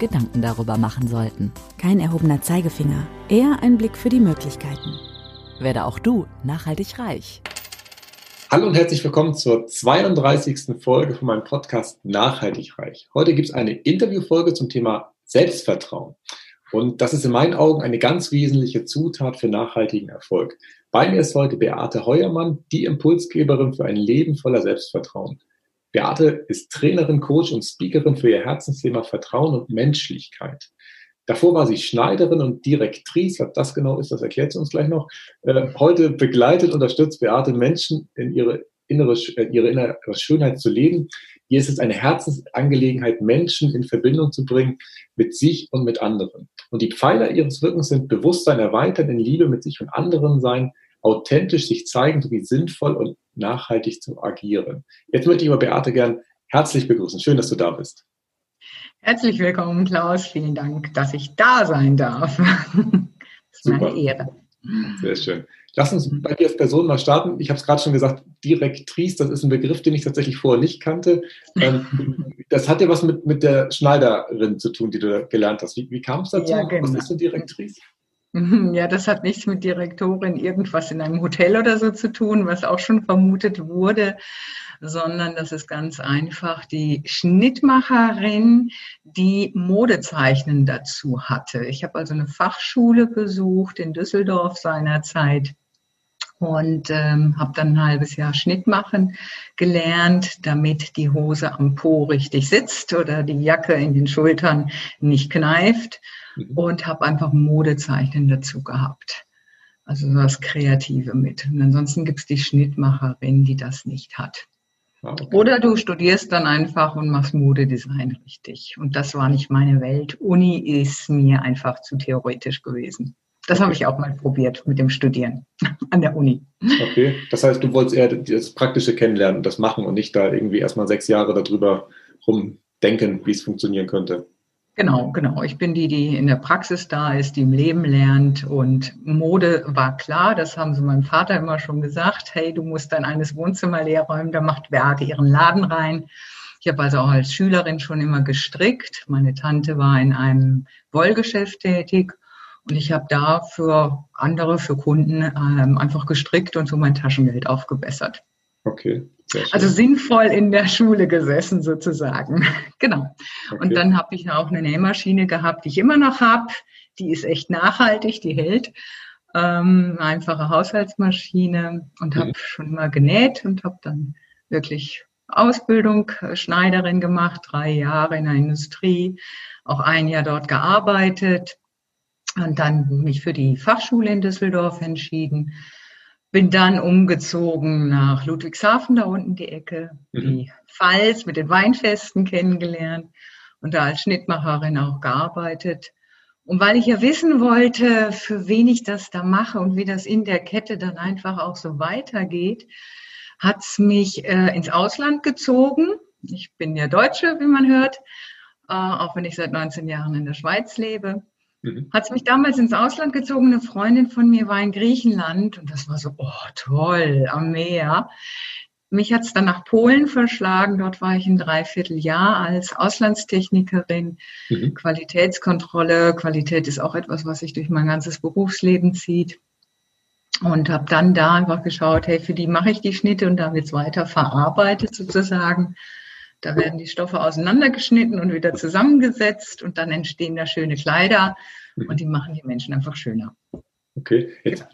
Gedanken darüber machen sollten. Kein erhobener Zeigefinger, eher ein Blick für die Möglichkeiten. Werde auch du nachhaltig reich. Hallo und herzlich willkommen zur 32. Folge von meinem Podcast Nachhaltig reich. Heute gibt es eine Interviewfolge zum Thema Selbstvertrauen. Und das ist in meinen Augen eine ganz wesentliche Zutat für nachhaltigen Erfolg. Bei mir ist heute Beate Heuermann, die Impulsgeberin für ein Leben voller Selbstvertrauen. Beate ist Trainerin, Coach und Speakerin für ihr Herzensthema Vertrauen und Menschlichkeit. Davor war sie Schneiderin und Direktrice. Was das genau ist, das erklärt sie uns gleich noch. Äh, heute begleitet, unterstützt Beate Menschen in ihre innere, äh, ihre innere Schönheit zu leben. Ihr ist es eine Herzensangelegenheit, Menschen in Verbindung zu bringen mit sich und mit anderen. Und die Pfeiler ihres Wirkens sind Bewusstsein erweitern, in Liebe mit sich und anderen sein, authentisch sich zeigen sowie sinnvoll und nachhaltig zu agieren. Jetzt möchte ich aber Beate gern herzlich begrüßen. Schön, dass du da bist. Herzlich willkommen, Klaus. Vielen Dank, dass ich da sein darf. Das ist Super. meine Ehre. Sehr schön. Lass uns bei dir als Person mal starten. Ich habe es gerade schon gesagt, Direktrice, das ist ein Begriff, den ich tatsächlich vorher nicht kannte. Ähm, das hat ja was mit, mit der Schneiderin zu tun, die du gelernt hast. Wie, wie kam es dazu? Ja, genau. Was ist eine Direktrice? Ja, das hat nichts mit Direktorin irgendwas in einem Hotel oder so zu tun, was auch schon vermutet wurde, sondern das ist ganz einfach die Schnittmacherin, die Modezeichnen dazu hatte. Ich habe also eine Fachschule besucht in Düsseldorf seinerzeit und ähm, habe dann ein halbes Jahr Schnitt machen gelernt, damit die Hose am Po richtig sitzt oder die Jacke in den Schultern nicht kneift mhm. und habe einfach Modezeichnen dazu gehabt. Also das Kreative mit. Und ansonsten gibt es die Schnittmacherin, die das nicht hat. Ah, okay. Oder du studierst dann einfach und machst Modedesign richtig. Und das war nicht meine Welt. Uni ist mir einfach zu theoretisch gewesen. Das okay. habe ich auch mal probiert mit dem Studieren an der Uni. Okay, das heißt, du wolltest eher das Praktische kennenlernen und das machen und nicht da irgendwie erstmal sechs Jahre darüber rumdenken, wie es funktionieren könnte. Genau, genau. Ich bin die, die in der Praxis da ist, die im Leben lernt. Und Mode war klar, das haben sie meinem Vater immer schon gesagt. Hey, du musst dein eines Wohnzimmer leer räumen, da macht Beate ihren Laden rein. Ich habe also auch als Schülerin schon immer gestrickt. Meine Tante war in einem Wollgeschäft tätig und ich habe da für andere, für Kunden ähm, einfach gestrickt und so mein Taschengeld aufgebessert. Okay. Also sinnvoll in der Schule gesessen sozusagen. genau. Okay. Und dann habe ich auch eine Nähmaschine gehabt, die ich immer noch habe. Die ist echt nachhaltig, die hält. Ähm, einfache Haushaltsmaschine und habe mhm. schon mal genäht und habe dann wirklich Ausbildung äh, Schneiderin gemacht, drei Jahre in der Industrie, auch ein Jahr dort gearbeitet und dann mich für die Fachschule in Düsseldorf entschieden bin dann umgezogen nach Ludwigshafen, da unten die Ecke, mhm. die Pfalz mit den Weinfesten kennengelernt und da als Schnittmacherin auch gearbeitet. Und weil ich ja wissen wollte, für wen ich das da mache und wie das in der Kette dann einfach auch so weitergeht, hat's mich äh, ins Ausland gezogen. Ich bin ja Deutsche, wie man hört, äh, auch wenn ich seit 19 Jahren in der Schweiz lebe. Mhm. Hat es mich damals ins Ausland gezogen. Eine Freundin von mir war in Griechenland und das war so, oh toll, am Meer. Mich hat es dann nach Polen verschlagen. Dort war ich ein Dreivierteljahr als Auslandstechnikerin. Mhm. Qualitätskontrolle. Qualität ist auch etwas, was sich durch mein ganzes Berufsleben zieht. Und habe dann da einfach geschaut, hey, für die mache ich die Schnitte und da wird es weiter verarbeitet sozusagen. Da werden die Stoffe auseinandergeschnitten und wieder zusammengesetzt und dann entstehen da schöne Kleider und die machen die Menschen einfach schöner. Okay, jetzt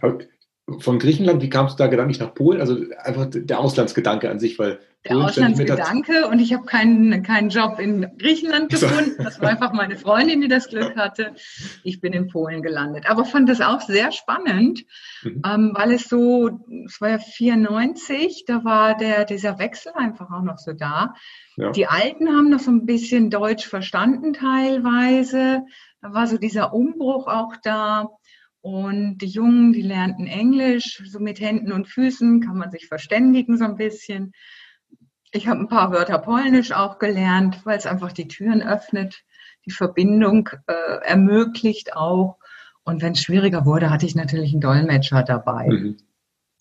von Griechenland, wie kamst du da gedanklich nach Polen? Also einfach der Auslandsgedanke an sich, weil der Auslandsgedanke und ich habe keinen, keinen Job in Griechenland gefunden. Das war einfach meine Freundin, die das Glück hatte. Ich bin in Polen gelandet. Aber fand das auch sehr spannend, mhm. ähm, weil es so, es war ja 94, da war der, dieser Wechsel einfach auch noch so da. Ja. Die Alten haben noch so ein bisschen Deutsch verstanden teilweise. Da war so dieser Umbruch auch da. Und die Jungen, die lernten Englisch, so mit Händen und Füßen kann man sich verständigen so ein bisschen. Ich habe ein paar Wörter Polnisch auch gelernt, weil es einfach die Türen öffnet, die Verbindung äh, ermöglicht auch. Und wenn es schwieriger wurde, hatte ich natürlich einen Dolmetscher dabei. Mhm.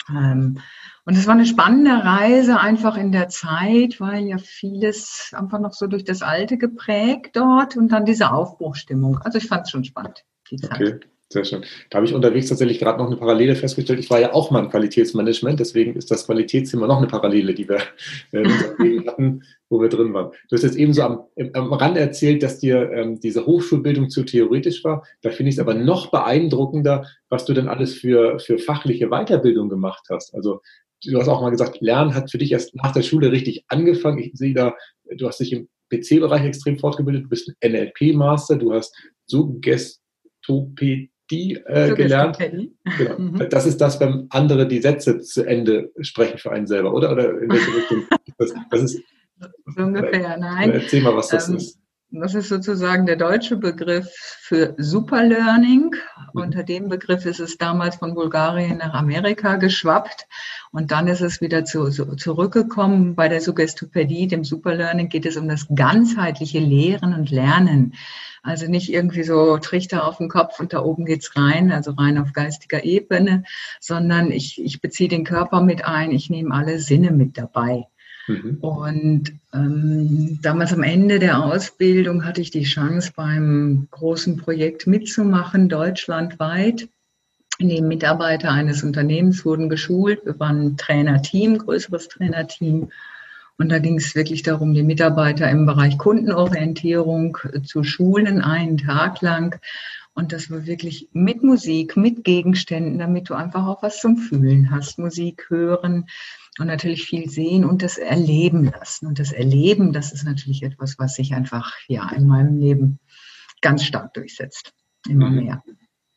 Ähm, und es war eine spannende Reise einfach in der Zeit, weil ja vieles einfach noch so durch das Alte geprägt dort und dann diese Aufbruchstimmung. Also ich fand es schon spannend, die Zeit. Okay. Sehr schön. Da habe ich unterwegs tatsächlich gerade noch eine Parallele festgestellt. Ich war ja auch mal im Qualitätsmanagement, deswegen ist das Qualitätszimmer noch eine Parallele, die wir äh, hatten, wo wir drin waren. Du hast jetzt eben so am, am Rand erzählt, dass dir ähm, diese Hochschulbildung zu theoretisch war. Da finde ich es aber noch beeindruckender, was du denn alles für, für fachliche Weiterbildung gemacht hast. Also du hast auch mal gesagt, Lernen hat für dich erst nach der Schule richtig angefangen. Ich sehe da, du hast dich im PC-Bereich extrem fortgebildet, du bist ein NLP-Master, du hast Suggestopädie die äh, gelernt. Genau. Mhm. Das ist das, wenn andere die Sätze zu Ende sprechen für einen selber, oder? Oder in welche Richtung? Das, das ist, so ungefähr, nein. Erzähl mal, was das ähm, ist. Das ist sozusagen der deutsche Begriff für Superlearning. Mhm. Unter dem Begriff ist es damals von Bulgarien nach Amerika geschwappt und dann ist es wieder zu, zu, zurückgekommen. Bei der Suggestopädie, dem Superlearning, geht es um das ganzheitliche Lehren und Lernen. Also nicht irgendwie so Trichter auf den Kopf und da oben geht's rein, also rein auf geistiger Ebene, sondern ich, ich beziehe den Körper mit ein, ich nehme alle Sinne mit dabei. Mhm. Und ähm, damals am Ende der Ausbildung hatte ich die Chance, beim großen Projekt mitzumachen, deutschlandweit. Die Mitarbeiter eines Unternehmens wurden geschult. Wir waren ein Trainerteam, größeres Trainerteam. Und da ging es wirklich darum, die Mitarbeiter im Bereich Kundenorientierung äh, zu schulen, einen Tag lang. Und das war wirklich mit Musik, mit Gegenständen, damit du einfach auch was zum Fühlen hast. Musik hören und natürlich viel sehen und das erleben lassen. Und das Erleben, das ist natürlich etwas, was sich einfach ja in meinem Leben ganz stark durchsetzt. Immer mhm. mehr.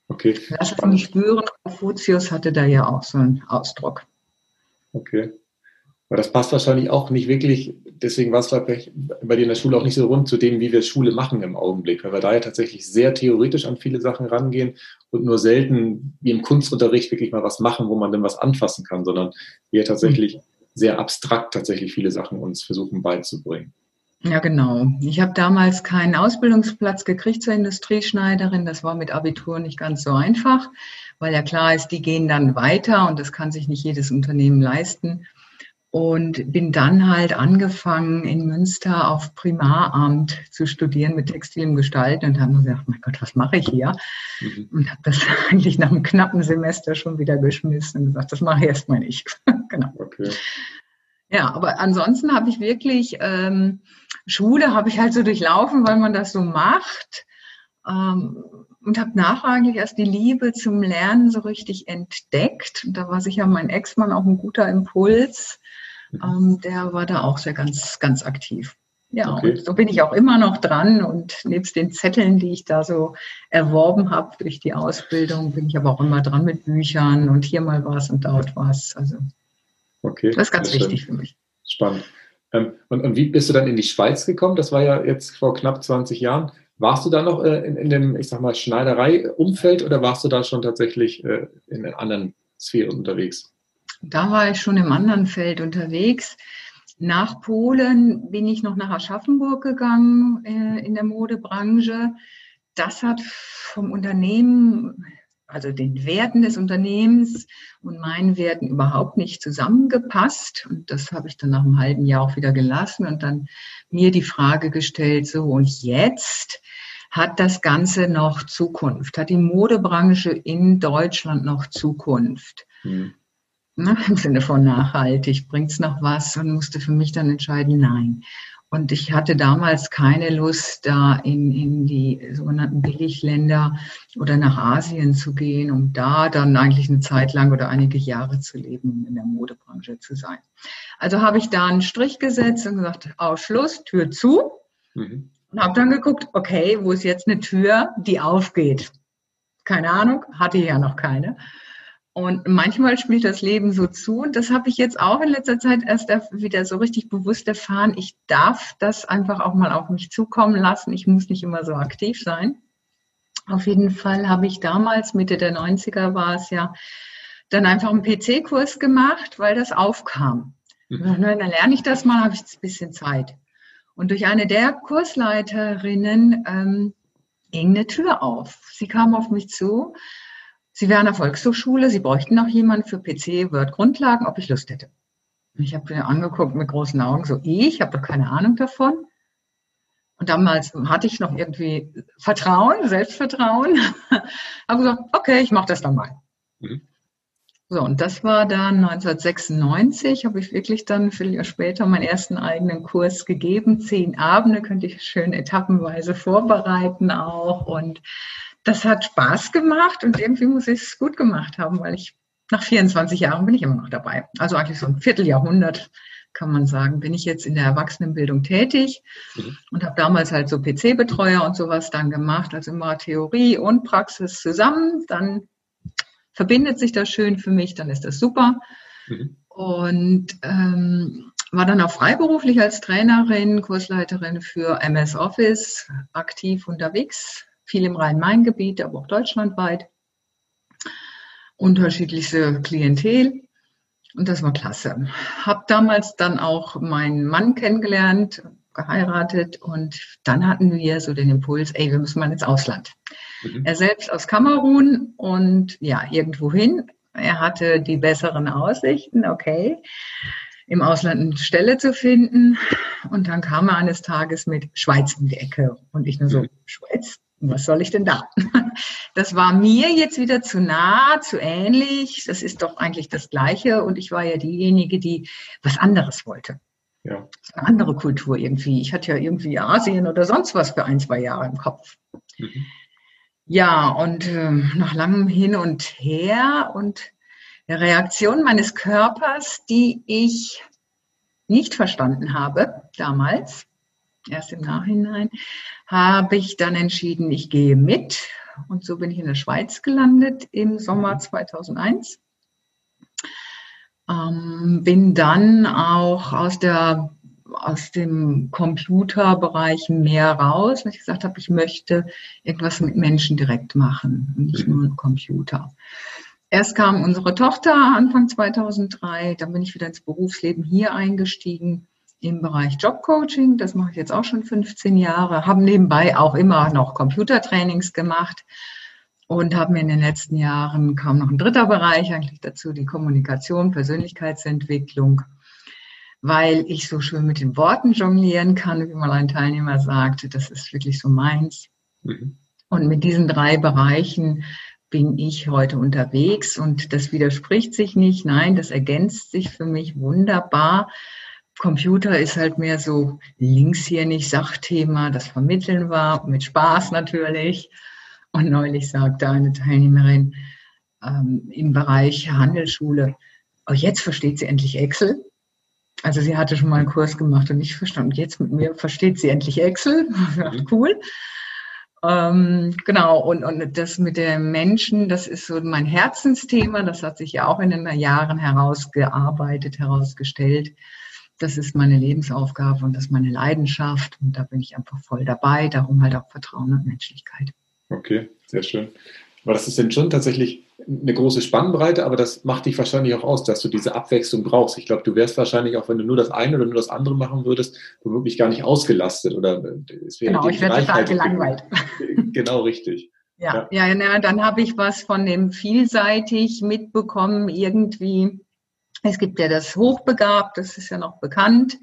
Okay. Lass es mich spüren. Konfuzius hatte da ja auch so einen Ausdruck. Okay. Aber das passt wahrscheinlich auch nicht wirklich, deswegen war es bei dir in der Schule auch nicht so rund zu dem, wie wir Schule machen im Augenblick, weil wir da ja tatsächlich sehr theoretisch an viele Sachen rangehen und nur selten wie im Kunstunterricht wirklich mal was machen, wo man dann was anfassen kann, sondern wir tatsächlich sehr abstrakt tatsächlich viele Sachen uns versuchen beizubringen. Ja, genau. Ich habe damals keinen Ausbildungsplatz gekriegt zur Industrieschneiderin. Das war mit Abitur nicht ganz so einfach, weil ja klar ist, die gehen dann weiter und das kann sich nicht jedes Unternehmen leisten und bin dann halt angefangen in Münster auf Primaramt zu studieren mit textilem Gestalten und habe mir gedacht, mein Gott, was mache ich hier? Mhm. Und habe das eigentlich nach einem knappen Semester schon wieder geschmissen und gesagt, das mache ich erstmal nicht. genau. Okay. Ja, aber ansonsten habe ich wirklich ähm, Schule habe ich halt so durchlaufen, weil man das so macht. Ähm, und habe nachrangig erst die Liebe zum Lernen so richtig entdeckt. Und da war sicher mein Ex-Mann auch ein guter Impuls. Mhm. Ähm, der war da auch sehr ganz, ganz aktiv. Ja, okay. und so bin ich auch immer noch dran und nebst den Zetteln, die ich da so erworben habe durch die Ausbildung, bin ich aber auch immer dran mit Büchern und hier mal was und dort was. Also okay, das ist ganz wichtig schön. für mich. Spannend. Ähm, und, und, wie bist du dann in die Schweiz gekommen? Das war ja jetzt vor knapp 20 Jahren. Warst du da noch äh, in, in, dem, ich sag mal, Schneiderei-Umfeld oder warst du da schon tatsächlich äh, in anderen Sphären unterwegs? Da war ich schon im anderen Feld unterwegs. Nach Polen bin ich noch nach Aschaffenburg gegangen äh, in der Modebranche. Das hat vom Unternehmen, also den Werten des Unternehmens und meinen Werten überhaupt nicht zusammengepasst. Und das habe ich dann nach einem halben Jahr auch wieder gelassen und dann mir die Frage gestellt, so und jetzt hat das Ganze noch Zukunft? Hat die Modebranche in Deutschland noch Zukunft? Hm ne, im Sinne von nachhaltig, bringt es noch was und musste für mich dann entscheiden, nein. Und ich hatte damals keine Lust, da in, in die sogenannten Billigländer oder nach Asien zu gehen, um da dann eigentlich eine Zeit lang oder einige Jahre zu leben, in der Modebranche zu sein. Also habe ich da einen Strich gesetzt und gesagt, Ausschluss, Tür zu. Mhm. Und habe dann geguckt, okay, wo ist jetzt eine Tür, die aufgeht? Keine Ahnung, hatte ja noch keine. Und manchmal spielt das Leben so zu. Und das habe ich jetzt auch in letzter Zeit erst wieder so richtig bewusst erfahren. Ich darf das einfach auch mal auf mich zukommen lassen. Ich muss nicht immer so aktiv sein. Auf jeden Fall habe ich damals, Mitte der 90er war es ja, dann einfach einen PC-Kurs gemacht, weil das aufkam. Mhm. Dann lerne ich das mal, habe ich ein bisschen Zeit. Und durch eine der Kursleiterinnen ähm, ging eine Tür auf. Sie kam auf mich zu Sie wären der Volkshochschule, Sie bräuchten noch jemanden für PC, Word, Grundlagen, ob ich Lust hätte. Ich habe mir angeguckt mit großen Augen, so ich habe doch keine Ahnung davon. Und damals hatte ich noch irgendwie Vertrauen, Selbstvertrauen. habe gesagt, okay, ich mache das dann mal. Mhm. So, und das war dann 1996, habe ich wirklich dann ein Vierteljahr später meinen ersten eigenen Kurs gegeben. Zehn Abende könnte ich schön etappenweise vorbereiten auch. Und das hat Spaß gemacht und irgendwie muss ich es gut gemacht haben, weil ich nach 24 Jahren bin ich immer noch dabei. Also eigentlich so ein Vierteljahrhundert kann man sagen, bin ich jetzt in der Erwachsenenbildung tätig mhm. und habe damals halt so PC-Betreuer und sowas dann gemacht, also immer Theorie und Praxis zusammen. Dann verbindet sich das schön für mich, dann ist das super. Mhm. Und ähm, war dann auch freiberuflich als Trainerin, Kursleiterin für MS Office aktiv unterwegs viel im Rhein-Main-Gebiet, aber auch deutschlandweit. Unterschiedlichste Klientel. Und das war klasse. Hab damals dann auch meinen Mann kennengelernt, geheiratet und dann hatten wir so den Impuls, ey, wir müssen mal ins Ausland. Mhm. Er selbst aus Kamerun und ja, irgendwo hin. Er hatte die besseren Aussichten, okay, im Ausland eine Stelle zu finden. Und dann kam er eines Tages mit Schweiz in die Ecke. Und ich nur so, mhm. Schweiz? Was soll ich denn da? Das war mir jetzt wieder zu nah, zu ähnlich. Das ist doch eigentlich das Gleiche. Und ich war ja diejenige, die was anderes wollte. Ja. Eine andere Kultur irgendwie. Ich hatte ja irgendwie Asien oder sonst was für ein, zwei Jahre im Kopf. Mhm. Ja, und äh, nach langem Hin und Her und der Reaktion meines Körpers, die ich nicht verstanden habe damals, erst im Nachhinein, habe ich dann entschieden, ich gehe mit. Und so bin ich in der Schweiz gelandet im Sommer 2001. Ähm, bin dann auch aus der aus dem Computerbereich mehr raus, weil ich gesagt habe, ich möchte irgendwas mit Menschen direkt machen, nicht nur Computer. Erst kam unsere Tochter Anfang 2003, dann bin ich wieder ins Berufsleben hier eingestiegen im Bereich Jobcoaching. Das mache ich jetzt auch schon 15 Jahre. Haben nebenbei auch immer noch Computertrainings gemacht und haben mir in den letzten Jahren kaum noch ein dritter Bereich eigentlich dazu, die Kommunikation, Persönlichkeitsentwicklung, weil ich so schön mit den Worten jonglieren kann, wie mal ein Teilnehmer sagte. Das ist wirklich so meins. Mhm. Und mit diesen drei Bereichen bin ich heute unterwegs und das widerspricht sich nicht. Nein, das ergänzt sich für mich wunderbar Computer ist halt mehr so links hier nicht Sachthema, das Vermitteln war, mit Spaß natürlich. Und neulich sagte eine Teilnehmerin ähm, im Bereich Handelsschule, oh, jetzt versteht sie endlich Excel. Also sie hatte schon mal einen Kurs gemacht und nicht verstanden. Jetzt mit mir versteht sie endlich Excel. Mhm. cool. Ähm, genau, und, und das mit den Menschen, das ist so mein Herzensthema. Das hat sich ja auch in den Jahren herausgearbeitet, herausgestellt das ist meine Lebensaufgabe und das ist meine Leidenschaft und da bin ich einfach voll dabei. Darum halt auch Vertrauen und Menschlichkeit. Okay, sehr schön. Aber das ist dann schon tatsächlich eine große Spannbreite, aber das macht dich wahrscheinlich auch aus, dass du diese Abwechslung brauchst. Ich glaube, du wärst wahrscheinlich auch, wenn du nur das eine oder nur das andere machen würdest, womöglich gar nicht ausgelastet oder es wäre Genau, ich werde total gelangweilt. Genau, richtig. Ja, ja, ja, ja dann habe ich was von dem vielseitig mitbekommen, irgendwie es gibt ja das Hochbegabt, das ist ja noch bekannt.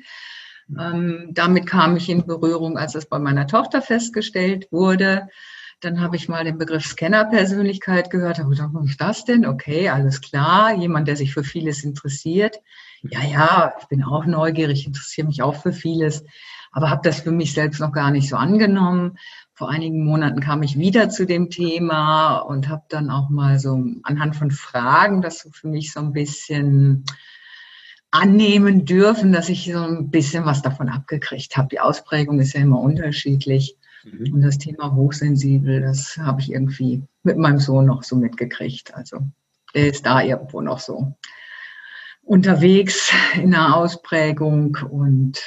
Ähm, damit kam ich in Berührung, als es bei meiner Tochter festgestellt wurde. Dann habe ich mal den Begriff Scanner-Persönlichkeit gehört. Habe gedacht, was ist das denn? Okay, alles klar. Jemand, der sich für vieles interessiert. Ja, ja, ich bin auch neugierig, interessiere mich auch für vieles. aber habe das für mich selbst noch gar nicht so angenommen. Vor einigen Monaten kam ich wieder zu dem Thema und habe dann auch mal so anhand von Fragen das so für mich so ein bisschen annehmen dürfen, dass ich so ein bisschen was davon abgekriegt habe. Die Ausprägung ist ja immer unterschiedlich. Mhm. Und das Thema hochsensibel, das habe ich irgendwie mit meinem Sohn noch so mitgekriegt. Also er ist da irgendwo noch so unterwegs in der Ausprägung und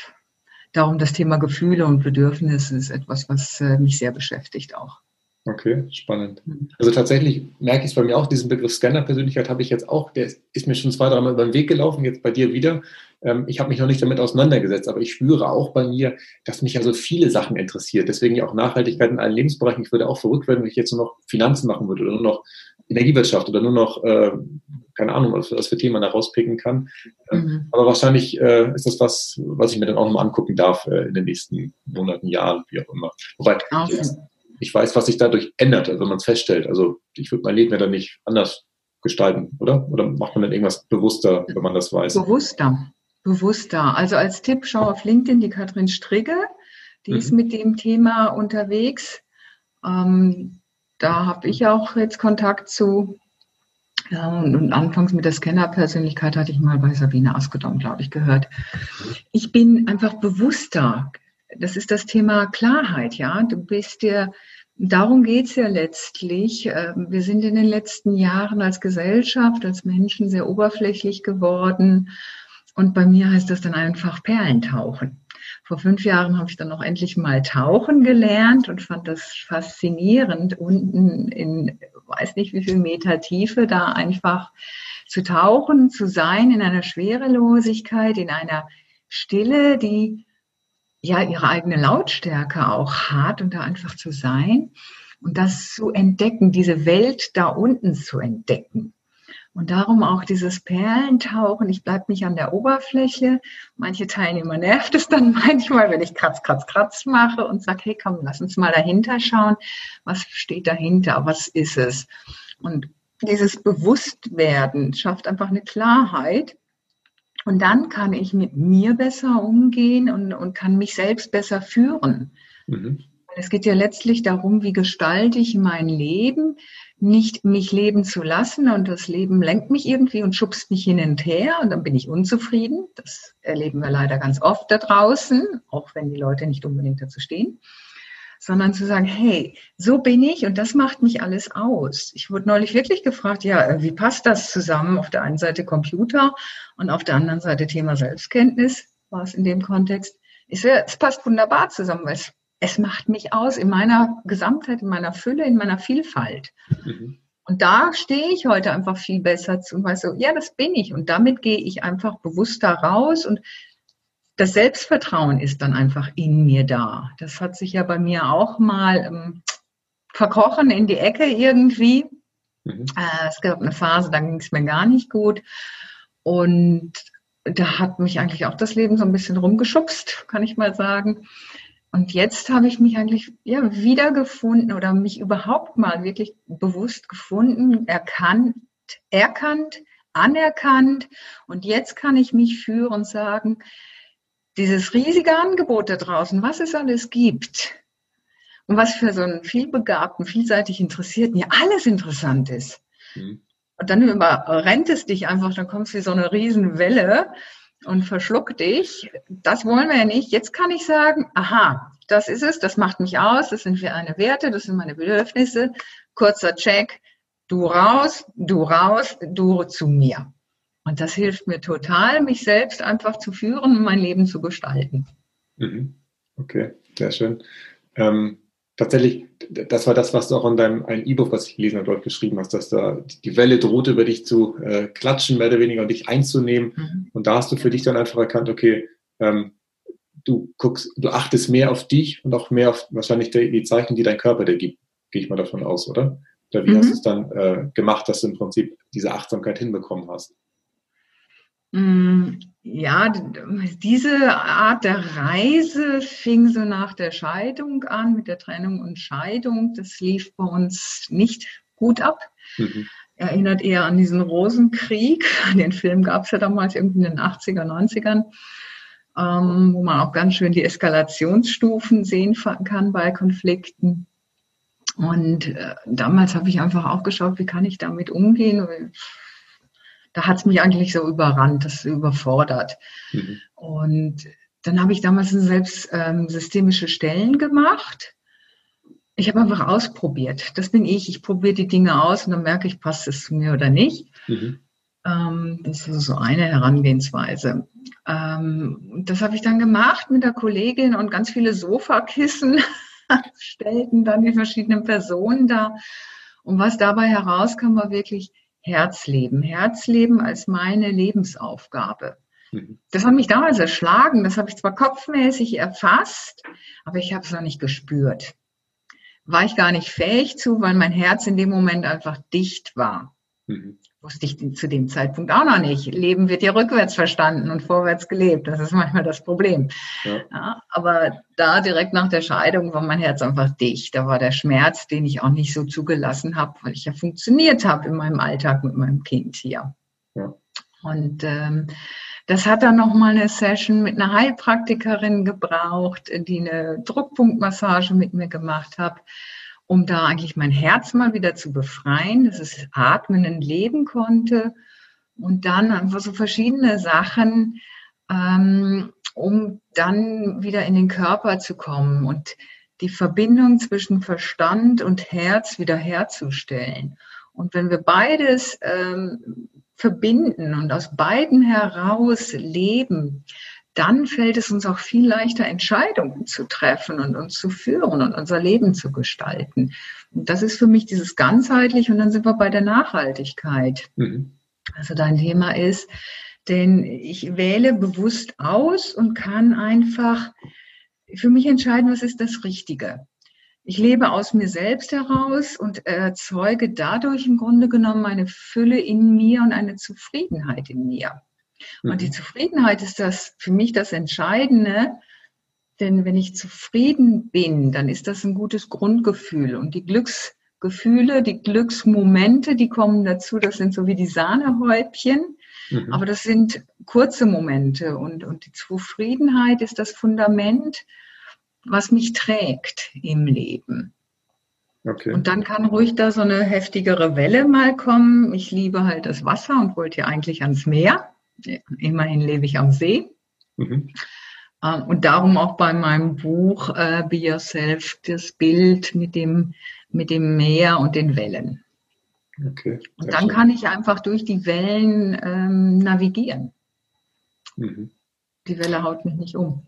darum das Thema Gefühle und Bedürfnisse ist etwas, was äh, mich sehr beschäftigt auch. Okay, spannend. Mhm. Also tatsächlich merke ich es bei mir auch, diesen Begriff Scanner-Persönlichkeit habe ich jetzt auch, der ist mir schon zwei, dreimal über den Weg gelaufen, jetzt bei dir wieder. Ähm, ich habe mich noch nicht damit auseinandergesetzt, aber ich spüre auch bei mir, dass mich also viele Sachen interessiert. Deswegen ja auch Nachhaltigkeit in allen Lebensbereichen. Ich würde auch verrückt werden, wenn ich jetzt nur noch Finanzen machen würde oder nur noch Energiewirtschaft oder nur noch, äh, keine Ahnung, was, was für Themen man da rauspicken kann. Ähm, mhm. Aber wahrscheinlich äh, ist das was, was ich mir dann auch nochmal angucken darf äh, in den nächsten Monaten, Jahren, wie auch immer. Wobei, okay. ich weiß, was sich dadurch ändert, also wenn man es feststellt. Also ich würde mein Leben ja dann nicht anders gestalten, oder? Oder macht man dann irgendwas bewusster, wenn man das weiß? Bewusster, bewusster. Also als Tipp, schau auf LinkedIn die Katrin Strigge, die mhm. ist mit dem Thema unterwegs. Ähm, da habe ich auch jetzt Kontakt zu. Ja, und, und, anfangs mit der Scanner-Persönlichkeit hatte ich mal bei Sabine Askedom, glaube ich, gehört. Ich bin einfach bewusster. Das ist das Thema Klarheit, ja. Du bist dir, darum geht's ja letztlich. Ähm, wir sind in den letzten Jahren als Gesellschaft, als Menschen sehr oberflächlich geworden. Und bei mir heißt das dann einfach Perlentauchen. Vor fünf Jahren habe ich dann auch endlich mal tauchen gelernt und fand das faszinierend, unten in weiß nicht wie viel Meter Tiefe da einfach zu tauchen, zu sein in einer Schwerelosigkeit, in einer Stille, die ja ihre eigene Lautstärke auch hat und da einfach zu sein und das zu entdecken, diese Welt da unten zu entdecken. Und darum auch dieses Perlentauchen. Ich bleibe nicht an der Oberfläche. Manche Teilnehmer nervt es dann manchmal, wenn ich kratz, kratz, kratz mache und sage, hey, komm, lass uns mal dahinter schauen. Was steht dahinter? Was ist es? Und dieses Bewusstwerden schafft einfach eine Klarheit. Und dann kann ich mit mir besser umgehen und, und kann mich selbst besser führen. Mhm. Es geht ja letztlich darum, wie gestalte ich mein Leben, nicht mich leben zu lassen und das Leben lenkt mich irgendwie und schubst mich hin und her und dann bin ich unzufrieden. Das erleben wir leider ganz oft da draußen, auch wenn die Leute nicht unbedingt dazu stehen, sondern zu sagen, hey, so bin ich und das macht mich alles aus. Ich wurde neulich wirklich gefragt, ja, wie passt das zusammen? Auf der einen Seite Computer und auf der anderen Seite Thema Selbstkenntnis war es in dem Kontext. Ich sehe, es passt wunderbar zusammen, weil es es macht mich aus in meiner Gesamtheit, in meiner Fülle, in meiner Vielfalt. Mhm. Und da stehe ich heute einfach viel besser zu und weiß so, ja, das bin ich. Und damit gehe ich einfach bewusster raus und das Selbstvertrauen ist dann einfach in mir da. Das hat sich ja bei mir auch mal ähm, verkrochen in die Ecke irgendwie. Mhm. Äh, es gab eine Phase, da ging es mir gar nicht gut. Und da hat mich eigentlich auch das Leben so ein bisschen rumgeschubst, kann ich mal sagen. Und jetzt habe ich mich eigentlich ja, wiedergefunden oder mich überhaupt mal wirklich bewusst gefunden, erkannt, erkannt, anerkannt. Und jetzt kann ich mich führen und sagen, dieses riesige Angebot da draußen, was es alles gibt und was für so einen vielbegabten, vielseitig Interessierten ja alles interessant ist. Mhm. Und dann überrennt es dich einfach, dann kommst du wie so eine Riesenwelle und verschluck dich. Das wollen wir ja nicht. Jetzt kann ich sagen, aha, das ist es, das macht mich aus, das sind meine Werte, das sind meine Bedürfnisse. Kurzer Check, du raus, du raus, du zu mir. Und das hilft mir total, mich selbst einfach zu führen und mein Leben zu gestalten. Mhm. Okay, sehr schön. Ähm, tatsächlich, das war das, was du auch in deinem ein E-Book, was ich gelesen habe, dort geschrieben hast, dass da die Welle droht, über dich zu äh, klatschen, mehr oder weniger, und dich einzunehmen. Mhm. Und da hast du für dich dann einfach erkannt, okay, ähm, du guckst, du achtest mehr auf dich und auch mehr auf wahrscheinlich die, die Zeichen, die dein Körper dir gibt. Gehe ich mal davon aus, oder? Oder wie mhm. hast du es dann äh, gemacht, dass du im Prinzip diese Achtsamkeit hinbekommen hast? Mm, ja, diese Art der Reise fing so nach der Scheidung an, mit der Trennung und Scheidung. Das lief bei uns nicht gut ab. Mhm. Erinnert eher an diesen Rosenkrieg. Den Film gab es ja damals irgendwie in den 80er, 90ern. ähm, wo man auch ganz schön die Eskalationsstufen sehen kann bei Konflikten. Und äh, damals habe ich einfach auch geschaut, wie kann ich damit umgehen. Da hat es mich eigentlich so überrannt, das überfordert. Mhm. Und dann habe ich damals selbst ähm, systemische Stellen gemacht. Ich habe einfach ausprobiert. Das bin ich. Ich probiere die Dinge aus und dann merke ich, passt es zu mir oder nicht. Mhm. Ähm, das ist so eine Herangehensweise. Ähm, das habe ich dann gemacht mit der Kollegin und ganz viele Sofakissen stellten dann die verschiedenen Personen da. Und was dabei herauskam, war wirklich Herzleben. Herzleben als meine Lebensaufgabe. Mhm. Das hat mich damals erschlagen. Das habe ich zwar kopfmäßig erfasst, aber ich habe es noch nicht gespürt. War ich gar nicht fähig zu, weil mein Herz in dem Moment einfach dicht war. Mhm wusste ich zu dem Zeitpunkt auch noch nicht. Leben wird ja rückwärts verstanden und vorwärts gelebt. Das ist manchmal das Problem. Ja. Ja, aber da direkt nach der Scheidung war mein Herz einfach dicht. Da war der Schmerz, den ich auch nicht so zugelassen habe, weil ich ja funktioniert habe in meinem Alltag mit meinem Kind hier. Ja. Und ähm, das hat dann nochmal eine Session mit einer Heilpraktikerin gebraucht, die eine Druckpunktmassage mit mir gemacht hat um da eigentlich mein Herz mal wieder zu befreien, dass es atmen und leben konnte. Und dann einfach so verschiedene Sachen, ähm, um dann wieder in den Körper zu kommen und die Verbindung zwischen Verstand und Herz wieder herzustellen. Und wenn wir beides ähm, verbinden und aus beiden heraus leben, dann fällt es uns auch viel leichter, Entscheidungen zu treffen und uns zu führen und unser Leben zu gestalten. Und das ist für mich dieses ganzheitlich und dann sind wir bei der Nachhaltigkeit. Mhm. Also dein Thema ist, denn ich wähle bewusst aus und kann einfach für mich entscheiden, was ist das Richtige. Ich lebe aus mir selbst heraus und erzeuge dadurch im Grunde genommen eine Fülle in mir und eine Zufriedenheit in mir. Und die mhm. Zufriedenheit ist das für mich das Entscheidende, denn wenn ich zufrieden bin, dann ist das ein gutes Grundgefühl. Und die Glücksgefühle, die Glücksmomente, die kommen dazu, das sind so wie die Sahnehäubchen, mhm. aber das sind kurze Momente. Und, und die Zufriedenheit ist das Fundament, was mich trägt im Leben. Okay. Und dann kann ruhig da so eine heftigere Welle mal kommen. Ich liebe halt das Wasser und wollte ja eigentlich ans Meer. Immerhin lebe ich am See. Mhm. Ähm, und darum auch bei meinem Buch äh, Be Yourself das Bild mit dem, mit dem Meer und den Wellen. Okay, und dann schön. kann ich einfach durch die Wellen ähm, navigieren. Mhm. Die Welle haut mich nicht um.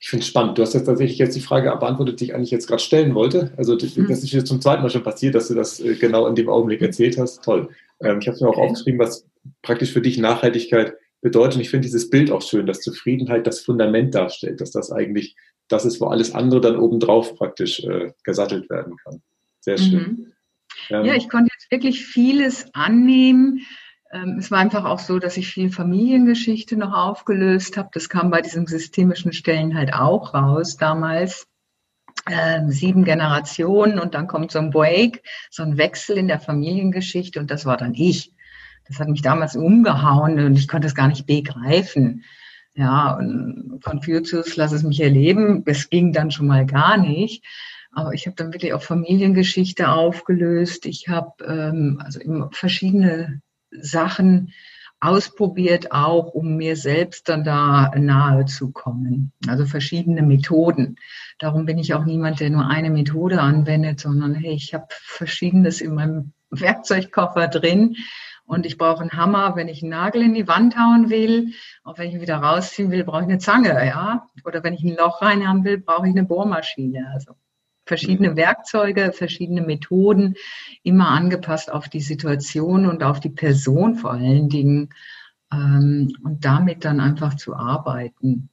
Ich finde es spannend. Du hast jetzt tatsächlich jetzt die Frage beantwortet, die ich eigentlich jetzt gerade stellen wollte. Also das, mhm. das ist jetzt zum zweiten Mal schon passiert, dass du das äh, genau in dem Augenblick erzählt hast. Toll. Ähm, ich habe es mir auch okay. aufgeschrieben, was praktisch für dich Nachhaltigkeit bedeutet. Und ich finde dieses Bild auch schön, dass Zufriedenheit das Fundament darstellt, dass das eigentlich das ist, wo alles andere dann obendrauf praktisch äh, gesattelt werden kann. Sehr schön. Mhm. Ähm, ja, ich konnte jetzt wirklich vieles annehmen. Ähm, es war einfach auch so, dass ich viel Familiengeschichte noch aufgelöst habe. Das kam bei diesen systemischen Stellen halt auch raus damals. Ähm, sieben Generationen und dann kommt so ein Break, so ein Wechsel in der Familiengeschichte und das war dann ich. Das hat mich damals umgehauen und ich konnte es gar nicht begreifen. Ja, und Confucius, lass es mich erleben, das ging dann schon mal gar nicht. Aber ich habe dann wirklich auch Familiengeschichte aufgelöst. Ich habe ähm, also verschiedene Sachen ausprobiert, auch um mir selbst dann da nahe zu kommen. Also verschiedene Methoden. Darum bin ich auch niemand, der nur eine Methode anwendet, sondern hey, ich habe verschiedenes in meinem Werkzeugkoffer drin und ich brauche einen Hammer, wenn ich einen Nagel in die Wand hauen will. Und wenn ich ihn wieder rausziehen will, brauche ich eine Zange, ja. Oder wenn ich ein Loch reinhaben will, brauche ich eine Bohrmaschine. Also verschiedene mhm. Werkzeuge, verschiedene Methoden, immer angepasst auf die Situation und auf die Person vor allen Dingen. Ähm, und damit dann einfach zu arbeiten.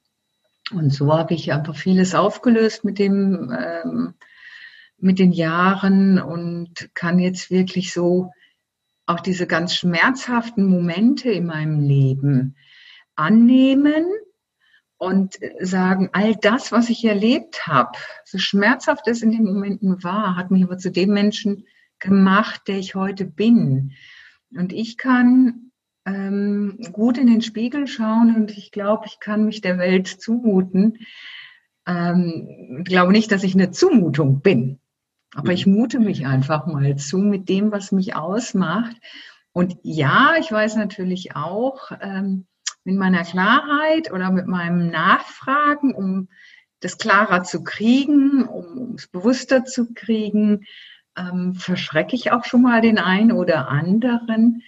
Und so habe ich einfach vieles aufgelöst mit dem, ähm, mit den Jahren und kann jetzt wirklich so auch diese ganz schmerzhaften Momente in meinem Leben annehmen und sagen, all das, was ich erlebt habe, so schmerzhaft es in den Momenten war, hat mich aber zu dem Menschen gemacht, der ich heute bin. Und ich kann ähm, gut in den Spiegel schauen und ich glaube, ich kann mich der Welt zumuten. Ähm, ich glaube nicht, dass ich eine Zumutung bin, aber mhm. ich mute mich einfach mal zu mit dem, was mich ausmacht. Und ja, ich weiß natürlich auch, ähm, mit meiner Klarheit oder mit meinem Nachfragen, um das klarer zu kriegen, um es bewusster zu kriegen, ähm, verschrecke ich auch schon mal den einen oder anderen.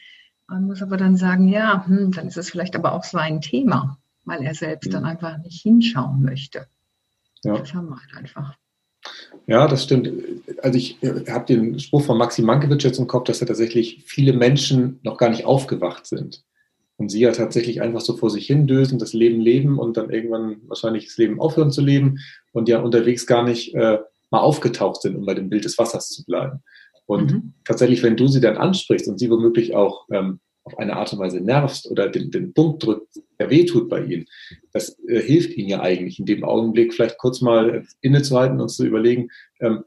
Man muss aber dann sagen, ja, hm, dann ist es vielleicht aber auch sein Thema, weil er selbst mhm. dann einfach nicht hinschauen möchte. Ja. Das haben wir halt einfach. Ja, das stimmt. Also ich äh, habe den Spruch von Maxi Mankiewicz jetzt im Kopf, dass ja tatsächlich viele Menschen noch gar nicht aufgewacht sind. Und sie ja tatsächlich einfach so vor sich hin dösen, das Leben leben und dann irgendwann wahrscheinlich das Leben aufhören zu leben und ja unterwegs gar nicht äh, mal aufgetaucht sind, um bei dem Bild des Wassers zu bleiben. Und mhm. tatsächlich, wenn du sie dann ansprichst und sie womöglich auch ähm, auf eine Art und Weise nervst oder den, den Punkt drückt, der wehtut bei ihnen, das äh, hilft ihnen ja eigentlich in dem Augenblick vielleicht kurz mal innezuhalten und zu überlegen, ähm,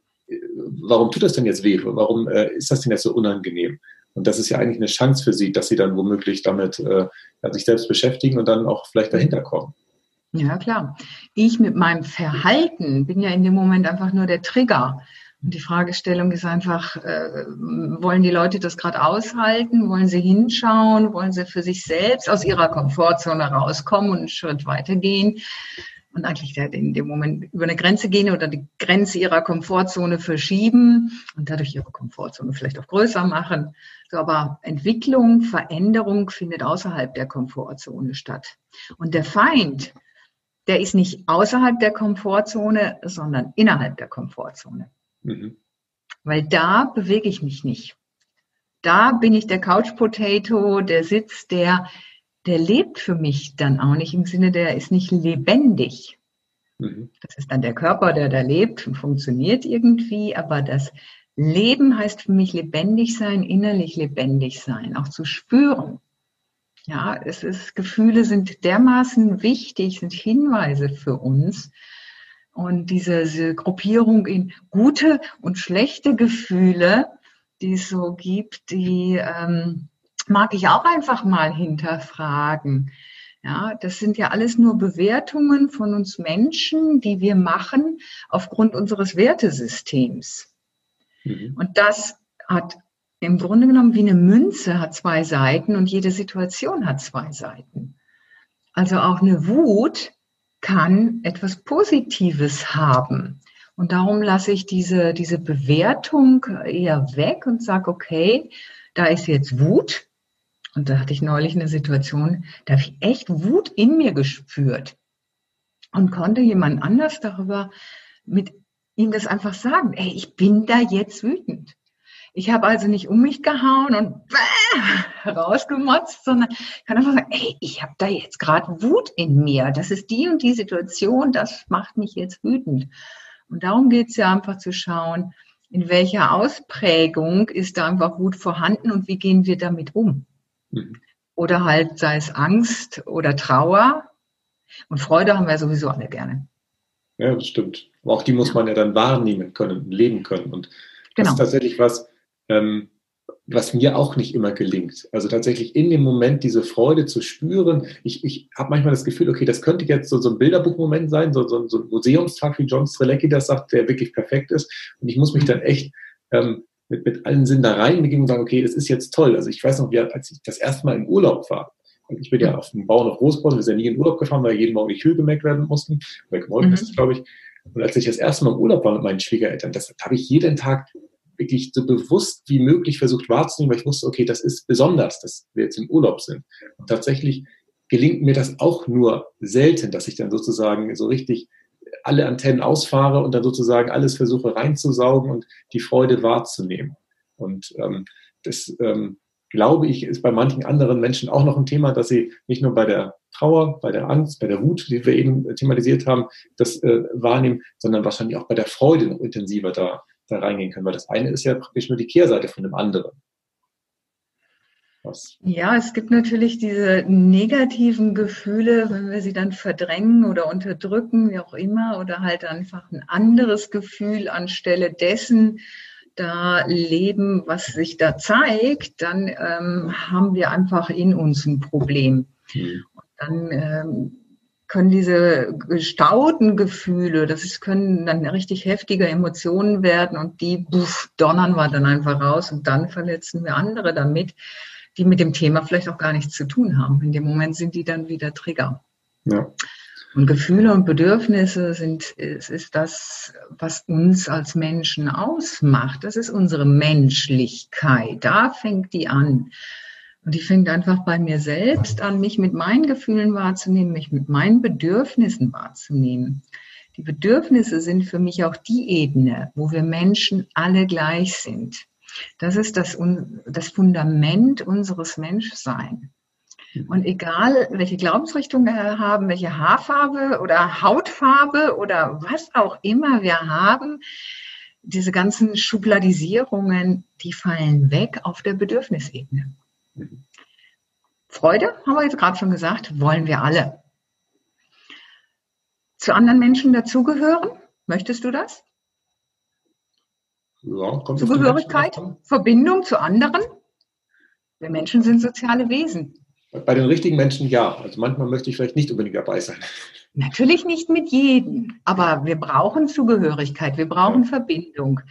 warum tut das denn jetzt weh? Warum äh, ist das denn jetzt so unangenehm? Und das ist ja eigentlich eine Chance für sie, dass sie dann womöglich damit äh, sich selbst beschäftigen und dann auch vielleicht dahinter kommen. Ja, klar. Ich mit meinem Verhalten bin ja in dem Moment einfach nur der Trigger. Und die Fragestellung ist einfach, äh, wollen die Leute das gerade aushalten? Wollen sie hinschauen? Wollen sie für sich selbst aus ihrer Komfortzone rauskommen und einen Schritt weitergehen? Und eigentlich in dem Moment über eine Grenze gehen oder die Grenze ihrer Komfortzone verschieben und dadurch ihre Komfortzone vielleicht auch größer machen. So, aber Entwicklung, Veränderung findet außerhalb der Komfortzone statt. Und der Feind, der ist nicht außerhalb der Komfortzone, sondern innerhalb der Komfortzone. Mhm. Weil da bewege ich mich nicht. Da bin ich der Couch Potato, der sitzt, der, der lebt für mich dann auch nicht im Sinne, der ist nicht lebendig. Mhm. Das ist dann der Körper, der da lebt und funktioniert irgendwie, aber das Leben heißt für mich lebendig sein, innerlich lebendig sein, auch zu spüren. Ja, es ist, Gefühle sind dermaßen wichtig, sind Hinweise für uns. Und diese, diese Gruppierung in gute und schlechte Gefühle, die es so gibt, die ähm, mag ich auch einfach mal hinterfragen. Ja, das sind ja alles nur Bewertungen von uns Menschen, die wir machen aufgrund unseres Wertesystems. Mhm. Und das hat im Grunde genommen wie eine Münze hat zwei Seiten und jede Situation hat zwei Seiten. Also auch eine Wut kann etwas Positives haben. Und darum lasse ich diese, diese Bewertung eher weg und sage, okay, da ist jetzt Wut. Und da hatte ich neulich eine Situation, da habe ich echt Wut in mir gespürt und konnte jemand anders darüber mit ihm das einfach sagen. Ey, ich bin da jetzt wütend. Ich habe also nicht um mich gehauen und äh, rausgemotzt, sondern ich kann einfach sagen, ey, ich habe da jetzt gerade Wut in mir. Das ist die und die Situation, das macht mich jetzt wütend. Und darum geht es ja einfach zu schauen, in welcher Ausprägung ist da einfach Wut vorhanden und wie gehen wir damit um. Mhm. Oder halt sei es Angst oder Trauer. Und Freude haben wir sowieso alle gerne. Ja, das stimmt. Aber auch die muss man ja dann wahrnehmen können, leben können. Und das genau. ist tatsächlich was, ähm, was mir auch nicht immer gelingt. Also tatsächlich in dem Moment diese Freude zu spüren. Ich, ich habe manchmal das Gefühl, okay, das könnte jetzt so, so ein Bilderbuchmoment sein, so, so, so ein Museumstag, wie John Strelecki das sagt, der wirklich perfekt ist. Und ich muss mich dann echt ähm, mit, mit allen Sinnen da reinbegeben und sagen, okay, das ist jetzt toll. Also ich weiß noch, wie, als ich das erste Mal im Urlaub war, ich bin ja auf dem Bau noch Großbau, wir sind ja nie in Urlaub gefahren, weil jeden Morgen die Kühe gemerkt werden mussten, oder gemolken mhm. ist, glaube ich. Und als ich das erste Mal im Urlaub war mit meinen Schwiegereltern, das habe ich jeden Tag wirklich so bewusst wie möglich versucht wahrzunehmen, weil ich wusste, okay, das ist besonders, dass wir jetzt im Urlaub sind. Und tatsächlich gelingt mir das auch nur selten, dass ich dann sozusagen so richtig alle Antennen ausfahre und dann sozusagen alles versuche reinzusaugen und die Freude wahrzunehmen. Und ähm, das, ähm, glaube ich, ist bei manchen anderen Menschen auch noch ein Thema, dass sie nicht nur bei der Trauer, bei der Angst, bei der Wut, die wir eben thematisiert haben, das äh, wahrnehmen, sondern wahrscheinlich auch bei der Freude noch intensiver da da reingehen können, weil das eine ist ja praktisch nur die Kehrseite von dem anderen. Was? Ja, es gibt natürlich diese negativen Gefühle, wenn wir sie dann verdrängen oder unterdrücken, wie auch immer, oder halt einfach ein anderes Gefühl anstelle dessen da leben, was sich da zeigt, dann ähm, haben wir einfach in uns ein Problem. Mhm. dann ähm, können diese gestauten Gefühle, das ist, können dann richtig heftige Emotionen werden und die buff, donnern wir dann einfach raus und dann verletzen wir andere damit, die mit dem Thema vielleicht auch gar nichts zu tun haben. In dem Moment sind die dann wieder Trigger. Ja. Und Gefühle und Bedürfnisse sind, es ist das, was uns als Menschen ausmacht. Das ist unsere Menschlichkeit. Da fängt die an. Und die fängt einfach bei mir selbst an, mich mit meinen Gefühlen wahrzunehmen, mich mit meinen Bedürfnissen wahrzunehmen. Die Bedürfnisse sind für mich auch die Ebene, wo wir Menschen alle gleich sind. Das ist das, das Fundament unseres Menschseins. Und egal, welche Glaubensrichtung wir haben, welche Haarfarbe oder Hautfarbe oder was auch immer wir haben, diese ganzen Schubladisierungen, die fallen weg auf der Bedürfnisebene. Freude, haben wir jetzt gerade schon gesagt, wollen wir alle. Zu anderen Menschen dazugehören, möchtest du das? Ja, Zugehörigkeit, Verbindung zu anderen. Wir Menschen sind soziale Wesen. Bei den richtigen Menschen ja. Also manchmal möchte ich vielleicht nicht unbedingt dabei sein. Natürlich nicht mit jedem, aber wir brauchen Zugehörigkeit, wir brauchen ja. Verbindung.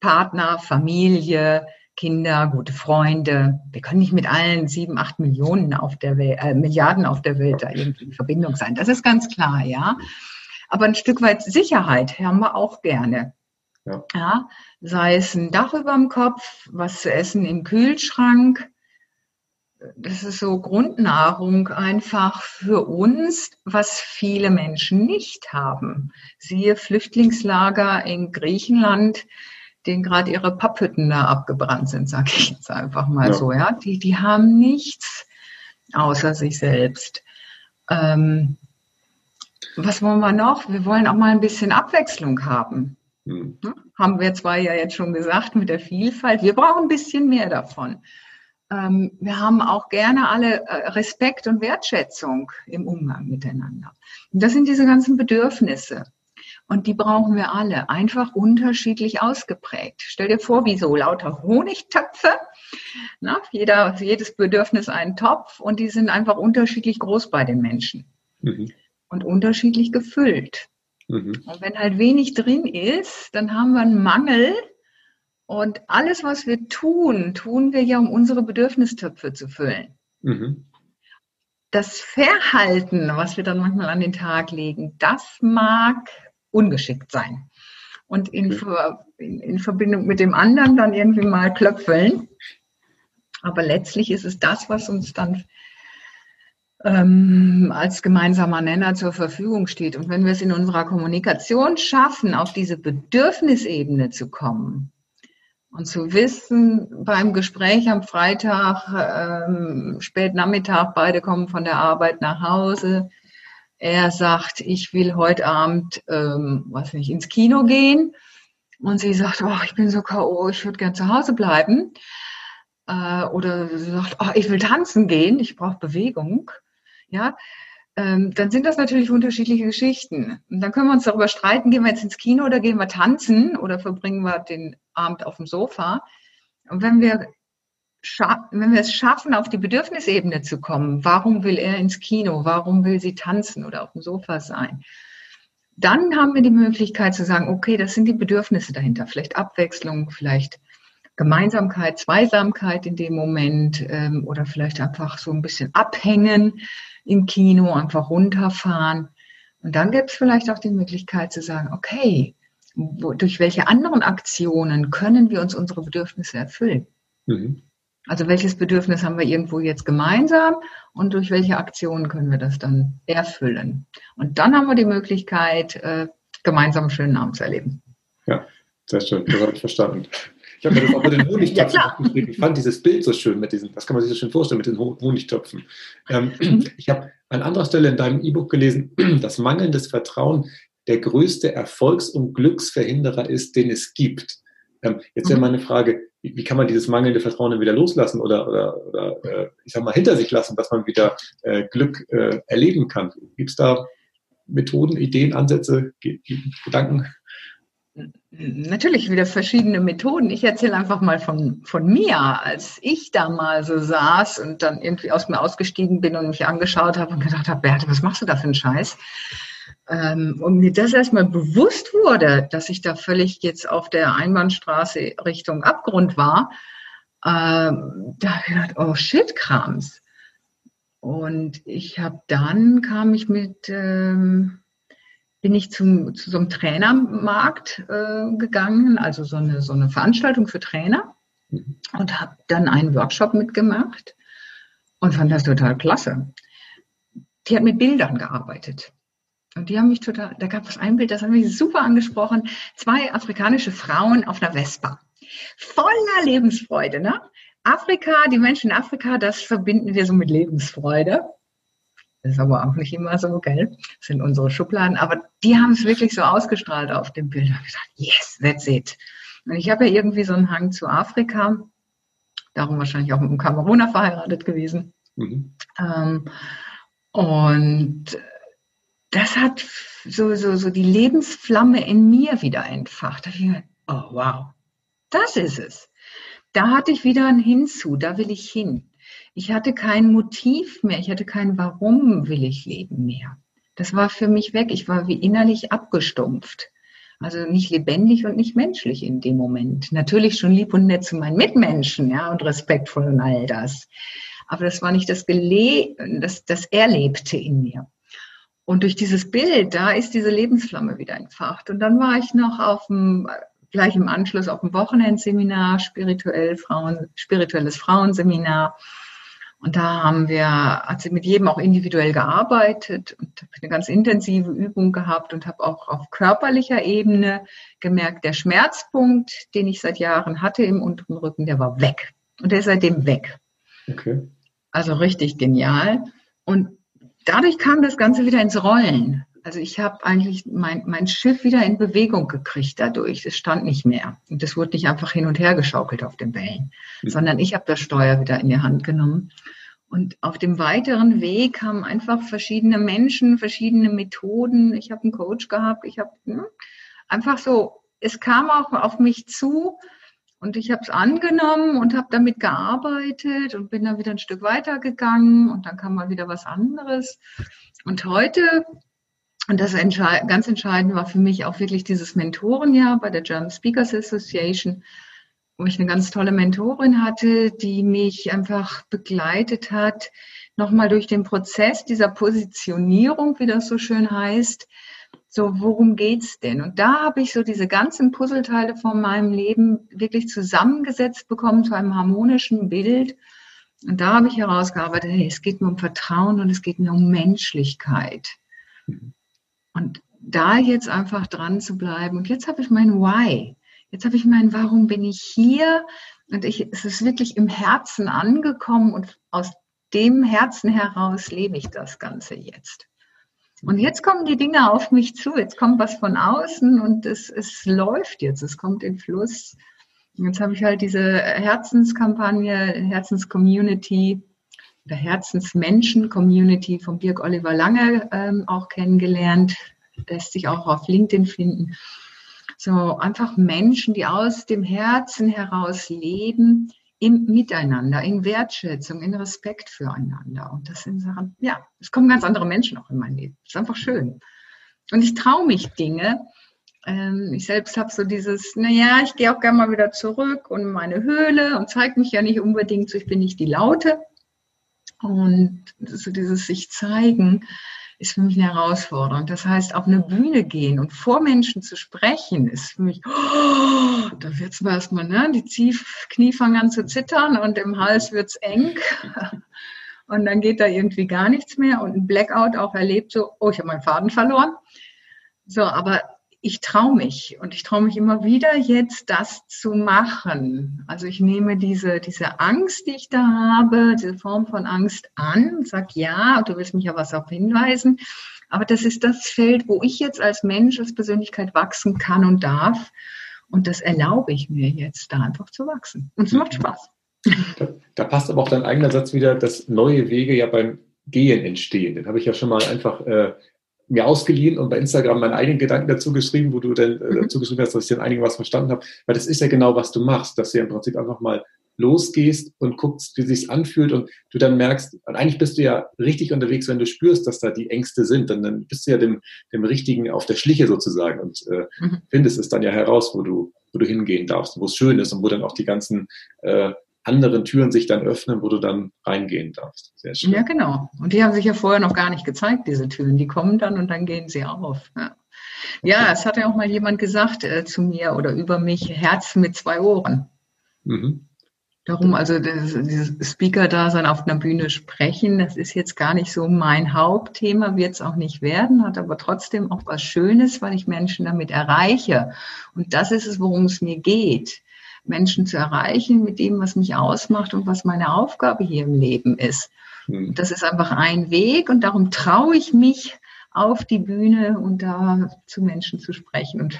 Partner, Familie, Kinder, gute Freunde. Wir können nicht mit allen sieben, acht Millionen auf der Welt, äh, Milliarden auf der Welt da irgendwie in Verbindung sein. Das ist ganz klar, ja. Aber ein Stück weit Sicherheit haben wir auch gerne. Ja. ja. Sei es ein Dach über dem Kopf, was zu essen im Kühlschrank, das ist so Grundnahrung einfach für uns, was viele Menschen nicht haben. Siehe Flüchtlingslager in Griechenland, denen gerade ihre Papphütten da abgebrannt sind, sage ich jetzt einfach mal ja. so. Ja, die, die haben nichts außer sich selbst. Ähm, was wollen wir noch? Wir wollen auch mal ein bisschen Abwechslung haben. Hm. Haben wir zwar ja jetzt schon gesagt mit der Vielfalt. Wir brauchen ein bisschen mehr davon ähm, wir haben auch gerne alle äh, Respekt und Wertschätzung im Umgang miteinander. Und das sind diese ganzen Bedürfnisse. Und die brauchen wir alle, einfach unterschiedlich ausgeprägt. Stell dir vor, wie so lauter Honigtöpfe. Na, jeder, jedes Bedürfnis einen Topf und die sind einfach unterschiedlich groß bei den Menschen. Mhm. Und unterschiedlich gefüllt. Mhm. Und wenn halt wenig drin ist, dann haben wir einen Mangel und alles, was wir tun, tun wir ja, um unsere Bedürfnistöpfe zu füllen. Mhm. Das Verhalten, was wir dann manchmal an den Tag legen, das mag ungeschickt sein. Und in, in, in Verbindung mit dem anderen dann irgendwie mal klöpfeln. Aber letztlich ist es das, was uns dann ähm, als gemeinsamer Nenner zur Verfügung steht. Und wenn wir es in unserer Kommunikation schaffen, auf diese Bedürfnisebene zu kommen, und zu wissen, beim Gespräch am Freitag, ähm, spät Nachmittag, beide kommen von der Arbeit nach Hause. Er sagt, ich will heute Abend, ähm, was nicht, ins Kino gehen. Und sie sagt, oh, ich bin so K.O., ich würde gern zu Hause bleiben. Äh, oder sie sagt, oh, ich will tanzen gehen, ich brauche Bewegung. Ja, ähm, dann sind das natürlich unterschiedliche Geschichten. Und dann können wir uns darüber streiten, gehen wir jetzt ins Kino oder gehen wir tanzen oder verbringen wir den Abend auf dem Sofa. Und wenn wir, wenn wir es schaffen, auf die Bedürfnisebene zu kommen, warum will er ins Kino, warum will sie tanzen oder auf dem Sofa sein, dann haben wir die Möglichkeit zu sagen, okay, das sind die Bedürfnisse dahinter, vielleicht Abwechslung, vielleicht Gemeinsamkeit, Zweisamkeit in dem Moment ähm, oder vielleicht einfach so ein bisschen abhängen im Kino, einfach runterfahren. Und dann gibt es vielleicht auch die Möglichkeit zu sagen, okay, wo, durch welche anderen Aktionen können wir uns unsere Bedürfnisse erfüllen? Mhm. Also welches Bedürfnis haben wir irgendwo jetzt gemeinsam und durch welche Aktionen können wir das dann erfüllen? Und dann haben wir die Möglichkeit, äh, gemeinsam einen schönen Abend zu erleben. Ja, sehr schön, das habe ich verstanden. Ich habe mir das auch mit den Honigtöpfen ja, aufgeschrieben. Ich fand dieses Bild so schön mit diesen, das kann man sich so schön vorstellen, mit den Honigtöpfen. Ähm, mhm. ich habe an anderer Stelle in deinem E-Book gelesen, dass mangelndes Vertrauen der größte Erfolgs- und Glücksverhinderer ist, den es gibt. Ähm, jetzt wäre mhm. meine Frage, wie, wie, kann man dieses mangelnde Vertrauen dann wieder loslassen oder, oder, oder äh, ich sag mal, hinter sich lassen, dass man wieder äh, Glück äh, erleben kann? Gibt es da Methoden, Ideen, Ansätze, Gedanken? Natürlich wieder verschiedene Methoden. Ich erzähle einfach mal von, von mir, als ich da mal so saß und dann irgendwie aus mir ausgestiegen bin und mich angeschaut habe und gedacht habe, Berthe, was machst du da für einen Scheiß? Ähm, und mir das erstmal bewusst wurde, dass ich da völlig jetzt auf der Einbahnstraße Richtung Abgrund war, ähm, da habe ich gedacht, oh shit, Krams. Und ich habe dann, kam ich mit... Ähm, bin ich zum, zu so einem Trainermarkt äh, gegangen, also so eine, so eine Veranstaltung für Trainer mhm. und habe dann einen Workshop mitgemacht und fand das total klasse. Die hat mit Bildern gearbeitet. Und die haben mich total, da gab es ein Bild, das hat mich super angesprochen. Zwei afrikanische Frauen auf einer Vespa. Voller Lebensfreude, ne? Afrika, die Menschen in Afrika, das verbinden wir so mit Lebensfreude. Das ist aber auch nicht immer so, gell? Das sind unsere Schubladen. Aber die haben es wirklich so ausgestrahlt auf dem Bild. Ich habe gesagt, yes, that's it. Und ich habe ja irgendwie so einen Hang zu Afrika. Darum wahrscheinlich auch mit einem Kameruner verheiratet gewesen. Mhm. Ähm, und das hat so, so, so die Lebensflamme in mir wieder entfacht. Da ich gedacht, oh wow, das ist es. Da hatte ich wieder ein Hinzu, da will ich hin. Ich hatte kein Motiv mehr, ich hatte kein Warum will ich leben mehr. Das war für mich weg. Ich war wie innerlich abgestumpft. Also nicht lebendig und nicht menschlich in dem Moment. Natürlich schon lieb und nett zu meinen Mitmenschen, ja, und respektvoll und all das. Aber das war nicht das Gele das, das Erlebte in mir. Und durch dieses Bild, da ist diese Lebensflamme wieder entfacht. Und dann war ich noch auf dem, gleich im Anschluss auf dem Wochenendseminar, spirituell Frauen, spirituelles Frauenseminar. Und da haben wir, hat sie mit jedem auch individuell gearbeitet und habe eine ganz intensive Übung gehabt und habe auch auf körperlicher Ebene gemerkt, der Schmerzpunkt, den ich seit Jahren hatte im unteren Rücken, der war weg. Und der ist seitdem weg. Okay. Also richtig genial. Und dadurch kam das Ganze wieder ins Rollen. Also ich habe eigentlich mein, mein Schiff wieder in Bewegung gekriegt dadurch. Es stand nicht mehr. Und es wurde nicht einfach hin und her geschaukelt auf den Wellen, mhm. sondern ich habe das Steuer wieder in die Hand genommen. Und auf dem weiteren Weg haben einfach verschiedene Menschen, verschiedene Methoden. Ich habe einen Coach gehabt. Ich habe hm, einfach so, es kam auch auf mich zu und ich habe es angenommen und habe damit gearbeitet und bin dann wieder ein Stück weiter gegangen und dann kam mal wieder was anderes. Und heute und das ganz entscheidend war für mich auch wirklich dieses Mentorenjahr bei der German Speakers Association, wo ich eine ganz tolle Mentorin hatte, die mich einfach begleitet hat, nochmal durch den Prozess dieser Positionierung, wie das so schön heißt. So, worum geht's denn? Und da habe ich so diese ganzen Puzzleteile von meinem Leben wirklich zusammengesetzt bekommen zu einem harmonischen Bild. Und da habe ich herausgearbeitet, hey, es geht mir um Vertrauen und es geht mir um Menschlichkeit. Mhm. Und da jetzt einfach dran zu bleiben. Und jetzt habe ich mein Why. Jetzt habe ich mein, warum bin ich hier? Und ich, es ist wirklich im Herzen angekommen und aus dem Herzen heraus lebe ich das Ganze jetzt. Und jetzt kommen die Dinge auf mich zu. Jetzt kommt was von außen und es, es läuft jetzt. Es kommt in Fluss. Jetzt habe ich halt diese Herzenskampagne, Herzenscommunity oder Herzensmenschen-Community von Birg Oliver Lange ähm, auch kennengelernt. Lässt sich auch auf LinkedIn finden. So einfach Menschen, die aus dem Herzen heraus leben, im Miteinander, in Wertschätzung, in Respekt füreinander. Und das sind Sachen, ja, es kommen ganz andere Menschen auch in mein Leben. Das ist einfach schön. Und ich traue mich Dinge. Ähm, ich selbst habe so dieses, naja, ich gehe auch gerne mal wieder zurück und meine Höhle und zeige mich ja nicht unbedingt so, ich bin nicht die Laute. Und so dieses sich zeigen ist für mich eine Herausforderung. Das heißt, auf eine Bühne gehen und vor Menschen zu sprechen, ist für mich, oh, da wird es erstmal, ne, die Knie fangen an zu zittern und im Hals wird es eng. Und dann geht da irgendwie gar nichts mehr und ein Blackout auch erlebt, so, oh, ich habe meinen Faden verloren. So, aber ich traue mich und ich traue mich immer wieder jetzt das zu machen. Also ich nehme diese, diese Angst, die ich da habe, diese Form von Angst an und sage, ja, du willst mich ja was auf hinweisen. Aber das ist das Feld, wo ich jetzt als Mensch, als Persönlichkeit wachsen kann und darf. Und das erlaube ich mir jetzt, da einfach zu wachsen. Und es macht Spaß. Da, da passt aber auch dein eigener Satz wieder, dass neue Wege ja beim Gehen entstehen. Den habe ich ja schon mal einfach äh, mir ausgeliehen und bei Instagram meinen eigenen Gedanken dazu geschrieben, wo du dann äh, mhm. dazu geschrieben hast, dass ich dann einigen was verstanden habe. Weil das ist ja genau, was du machst, dass du ja im Prinzip einfach mal losgehst und guckst, wie es sich anfühlt und du dann merkst, und eigentlich bist du ja richtig unterwegs, wenn du spürst, dass da die Ängste sind, dann, dann bist du ja dem, dem Richtigen auf der Schliche sozusagen und äh, mhm. findest es dann ja heraus, wo du, wo du hingehen darfst, wo es schön ist und wo dann auch die ganzen äh, anderen Türen sich dann öffnen, wo du dann reingehen darfst. Sehr schön. Ja, genau. Und die haben sich ja vorher noch gar nicht gezeigt, diese Türen. Die kommen dann und dann gehen sie auf. Ja, ja es hat ja auch mal jemand gesagt äh, zu mir oder über mich, Herz mit zwei Ohren. Mhm. Darum, also dieses Speaker-Dasein auf einer Bühne sprechen, das ist jetzt gar nicht so mein Hauptthema, wird es auch nicht werden, hat aber trotzdem auch was Schönes, weil ich Menschen damit erreiche. Und das ist es, worum es mir geht. Menschen zu erreichen mit dem, was mich ausmacht und was meine Aufgabe hier im Leben ist. Mhm. Das ist einfach ein Weg und darum traue ich mich auf die Bühne und da zu Menschen zu sprechen und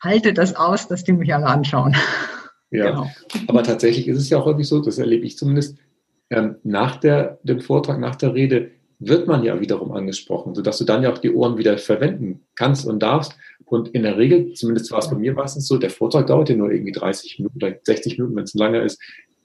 halte das aus, dass die mich alle anschauen. Ja, genau. aber tatsächlich ist es ja auch häufig so, das erlebe ich zumindest, ähm, nach der, dem Vortrag, nach der Rede wird man ja wiederum angesprochen, sodass du dann ja auch die Ohren wieder verwenden kannst und darfst. Und in der Regel, zumindest war es bei mir meistens so, der Vortrag dauert ja nur irgendwie 30 Minuten oder 60 Minuten, wenn es länger ist.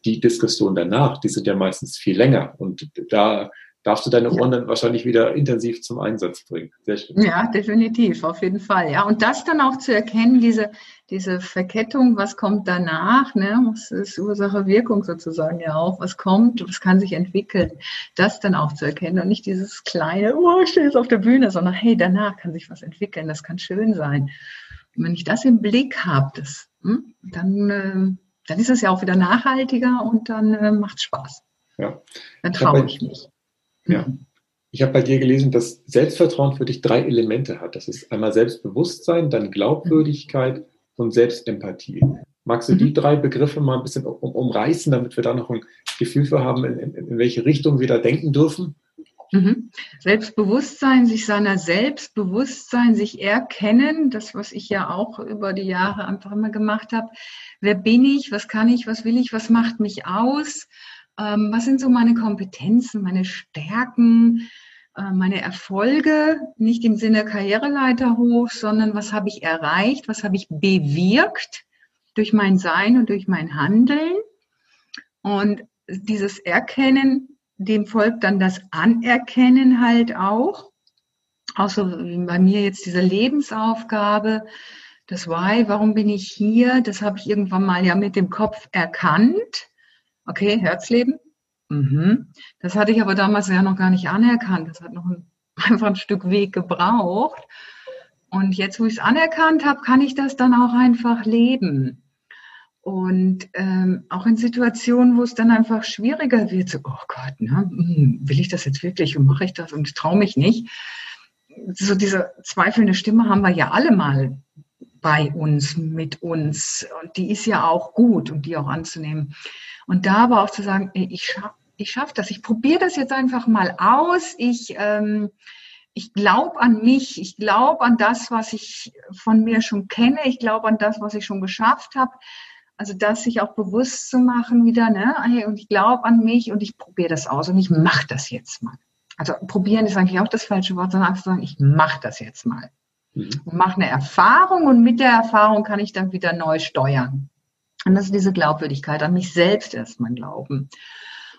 Die Diskussion danach, die sind ja meistens viel länger. Und da darfst du deine Ohren ja. dann wahrscheinlich wieder intensiv zum Einsatz bringen. Sehr schön. Ja, definitiv, auf jeden Fall. Ja, und das dann auch zu erkennen, diese, diese Verkettung, was kommt danach, ne, was ist Ursache, Wirkung sozusagen ja auch, was kommt, was kann sich entwickeln, das dann auch zu erkennen und nicht dieses kleine, oh, ich stehe jetzt auf der Bühne, sondern hey, danach kann sich was entwickeln, das kann schön sein. Und wenn ich das im Blick habe, das, hm, dann, äh, dann ist es ja auch wieder nachhaltiger und dann äh, macht es Spaß. Ja. Dann traue ich mich. Ja. Ich habe bei dir gelesen, dass Selbstvertrauen für dich drei Elemente hat. Das ist einmal Selbstbewusstsein, dann Glaubwürdigkeit und Selbstempathie. Magst du die mhm. drei Begriffe mal ein bisschen um, umreißen, damit wir da noch ein Gefühl für haben, in, in, in welche Richtung wir da denken dürfen? Mhm. Selbstbewusstsein, sich seiner Selbstbewusstsein, sich erkennen, das, was ich ja auch über die Jahre einfach immer gemacht habe. Wer bin ich? Was kann ich? Was will ich? Was macht mich aus? Ähm, was sind so meine Kompetenzen, meine Stärken, äh, meine Erfolge, nicht im Sinne Karriereleiter hoch, sondern was habe ich erreicht, was habe ich bewirkt durch mein Sein und durch mein Handeln. Und dieses Erkennen, dem folgt dann das Anerkennen halt auch. Auch so bei mir jetzt diese Lebensaufgabe, das Why, warum bin ich hier, das habe ich irgendwann mal ja mit dem Kopf erkannt okay, Herzleben. Mhm. Das hatte ich aber damals ja noch gar nicht anerkannt. Das hat noch ein, einfach ein Stück Weg gebraucht. Und jetzt, wo ich es anerkannt habe, kann ich das dann auch einfach leben. Und ähm, auch in Situationen, wo es dann einfach schwieriger wird, so, oh Gott, ne, hm, will ich das jetzt wirklich und mache ich das und traue mich nicht. So diese zweifelnde Stimme haben wir ja alle mal bei uns, mit uns. Und die ist ja auch gut und die auch anzunehmen. Und da aber auch zu sagen, ey, ich schaffe ich schaff das, ich probiere das jetzt einfach mal aus. Ich, ähm, ich glaube an mich, ich glaube an das, was ich von mir schon kenne, ich glaube an das, was ich schon geschafft habe. Also das sich auch bewusst zu machen wieder, ne? Und ich glaube an mich und ich probiere das aus und ich mache das jetzt mal. Also probieren ist eigentlich auch das falsche Wort, sondern einfach sagen, ich mache das jetzt mal. Mhm. Und mache eine Erfahrung und mit der Erfahrung kann ich dann wieder neu steuern. Und das ist diese Glaubwürdigkeit, an mich selbst erstmal glauben.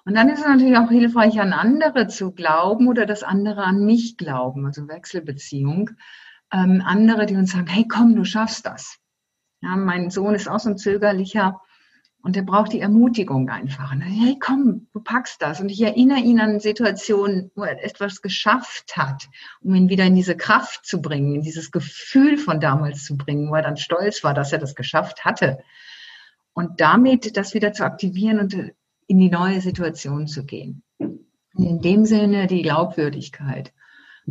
Und dann ist es natürlich auch hilfreich, an andere zu glauben oder dass andere an mich glauben, also Wechselbeziehung. Ähm, andere, die uns sagen, hey komm, du schaffst das. Ja, mein Sohn ist auch so ein zögerlicher und der braucht die Ermutigung einfach. Dann, hey komm, du packst das. Und ich erinnere ihn an Situationen, wo er etwas geschafft hat, um ihn wieder in diese Kraft zu bringen, in dieses Gefühl von damals zu bringen, wo er dann stolz war, dass er das geschafft hatte und damit das wieder zu aktivieren und in die neue Situation zu gehen. In dem Sinne die Glaubwürdigkeit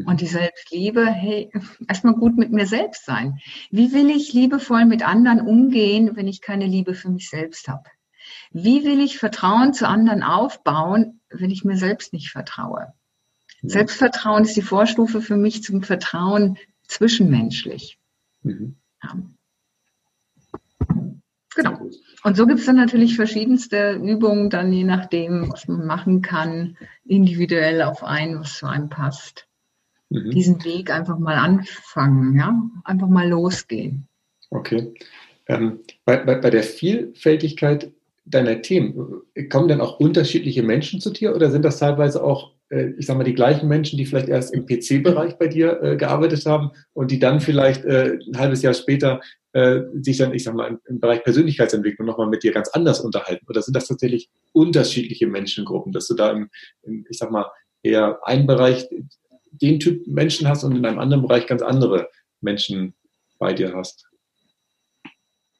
und die Selbstliebe, hey, erstmal gut mit mir selbst sein. Wie will ich liebevoll mit anderen umgehen, wenn ich keine Liebe für mich selbst habe? Wie will ich Vertrauen zu anderen aufbauen, wenn ich mir selbst nicht vertraue? Selbstvertrauen ist die Vorstufe für mich zum Vertrauen zwischenmenschlich. Mhm. Ja. Genau. Und so gibt es dann natürlich verschiedenste Übungen, dann je nachdem, was man machen kann, individuell auf einen, was zu einem passt. mhm. diesen Weg einfach mal anfangen, ja, einfach mal losgehen. Okay. Ähm, bei, bei, bei der Vielfältigkeit deiner Themen, kommen dann auch unterschiedliche Menschen zu dir oder sind das teilweise auch, äh, ich sag mal, die gleichen Menschen, die vielleicht erst im PC-Bereich bei dir äh, gearbeitet haben und die dann vielleicht äh, ein halbes Jahr später äh, sich dann, ich sag mal, im, im Bereich Persönlichkeitsentwicklung nochmal mit dir ganz anders unterhalten? Oder sind das tatsächlich unterschiedliche Menschengruppen, dass du da im, im ich sag mal, eher einen Bereich den Typ Menschen hast und in einem anderen Bereich ganz andere Menschen bei dir hast?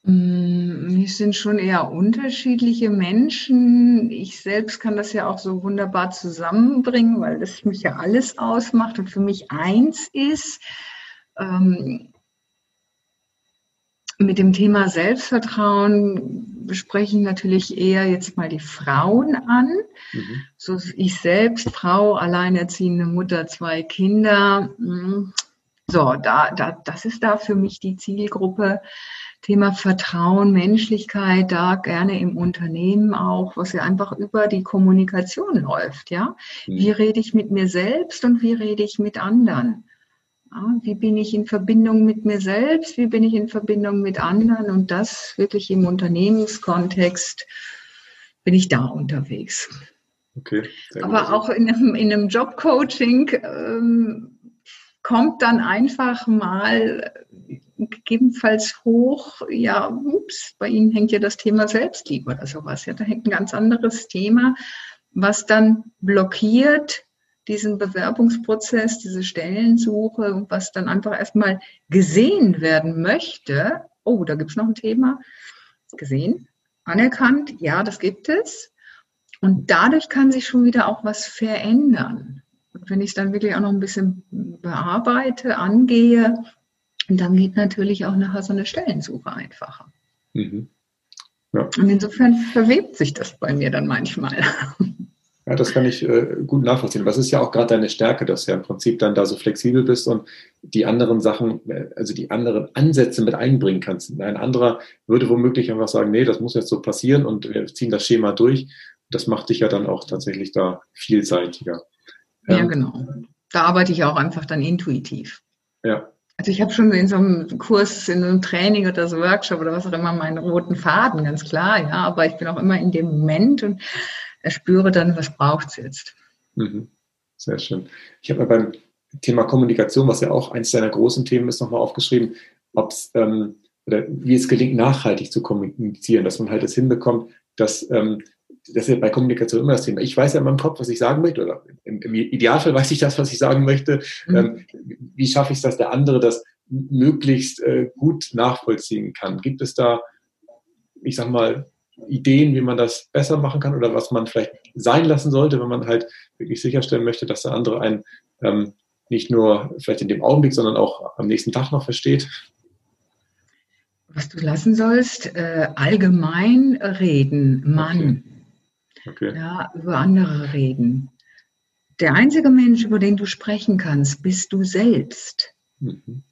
Mm, es sind schon eher unterschiedliche Menschen. Ich selbst kann das ja auch so wunderbar zusammenbringen, weil das mich ja alles ausmacht und für mich eins ist. Ähm, mit dem Thema Selbstvertrauen bespreche ich natürlich eher jetzt mal die Frauen an. Mhm. So ich selbst, Frau, alleinerziehende Mutter, zwei Kinder. Mm, so, da, da, das ist da für mich die Zielgruppe. Thema Vertrauen, Menschlichkeit, da gerne im Unternehmen auch, was ja einfach über die Kommunikation läuft, ja. Mhm. Wie rede ich mit mir selbst und wie rede ich mit anderen? Wie bin ich in Verbindung mit mir selbst? Wie bin ich in Verbindung mit anderen? Und das wirklich im Unternehmenskontext bin ich da unterwegs. Okay. Aber auch in einem, in einem Jobcoaching ähm, kommt dann einfach mal gegebenenfalls hoch, ja, ups, bei Ihnen hängt ja das Thema Selbstliebe oder sowas. Ja, da hängt ein ganz anderes Thema, was dann blockiert diesen Bewerbungsprozess, diese Stellensuche, was dann einfach erstmal gesehen werden möchte. Oh, da gibt es noch ein Thema. Gesehen, anerkannt, ja, das gibt es. Und dadurch kann sich schon wieder auch was verändern. Und wenn ich es dann wirklich auch noch ein bisschen bearbeite, angehe, dann geht natürlich auch nachher so eine Stellensuche einfacher. Mhm. Ja. Und insofern verwebt sich das bei mir dann manchmal. Ja, das kann ich äh, gut nachvollziehen. Was ist ja auch gerade deine Stärke, dass du ja im Prinzip dann da so flexibel bist und die anderen Sachen, äh, also die anderen Ansätze mit einbringen kannst. Ein anderer würde womöglich einfach sagen, nee, das muss jetzt so passieren und wir ziehen das Schema durch. Das macht dich ja dann auch tatsächlich da vielseitiger. Ja, ähm, genau. Da arbeite ich auch einfach dann intuitiv. Ja. Also ich habe schon in so einem Kurs, in einem Training oder so Workshop oder was auch immer meinen roten Faden, ganz klar, ja. Aber ich bin auch immer in dem Moment und spüre dann, was braucht es jetzt. Mhm. Sehr schön. Ich habe beim Thema Kommunikation, was ja auch eines deiner großen Themen ist, nochmal aufgeschrieben, ob's, ähm, oder wie es gelingt, nachhaltig zu kommunizieren, dass man halt es hinbekommt, dass ähm, das ist ja bei Kommunikation immer das Thema. Ich weiß ja in meinem Kopf, was ich sagen möchte, oder im, im Idealfall weiß ich das, was ich sagen möchte. Mhm. Ähm, wie schaffe ich es, dass der andere das möglichst äh, gut nachvollziehen kann? Gibt es da, ich sag mal, Ideen, wie man das besser machen kann oder was man vielleicht sein lassen sollte, wenn man halt wirklich sicherstellen möchte, dass der andere einen ähm, nicht nur vielleicht in dem Augenblick, sondern auch am nächsten Tag noch versteht? Was du lassen sollst, äh, allgemein reden, Mann. Okay. Okay. Ja, über andere reden. Der einzige Mensch, über den du sprechen kannst, bist du selbst. Mhm.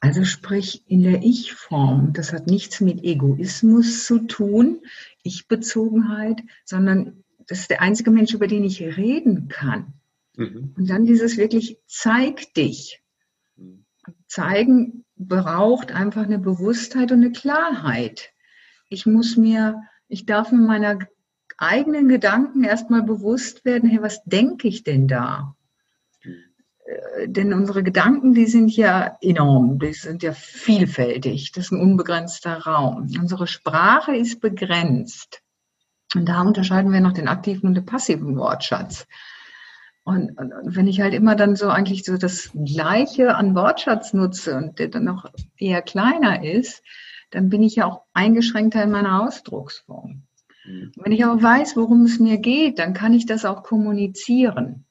Also sprich in der Ich-Form. Das hat nichts mit Egoismus zu tun, Ich-Bezogenheit, sondern das ist der einzige Mensch, über den ich reden kann. Mhm. Und dann dieses wirklich, zeig dich. Zeigen braucht einfach eine Bewusstheit und eine Klarheit. Ich muss mir, ich darf mir meiner eigenen Gedanken erstmal bewusst werden, hey, was denke ich denn da? Äh, denn unsere Gedanken, die sind ja enorm, die sind ja vielfältig, das ist ein unbegrenzter Raum. Unsere Sprache ist begrenzt. Und da unterscheiden wir noch den aktiven und den passiven Wortschatz. Und, und, und, wenn ich halt immer dann so eigentlich so das Gleiche an Wortschatz nutze und der dann noch eher kleiner ist, dann bin ich ja auch eingeschränkter in meiner Ausdrucksform. Mhm. Wenn ich aber weiß, worum es mir geht, dann kann ich das auch kommunizieren.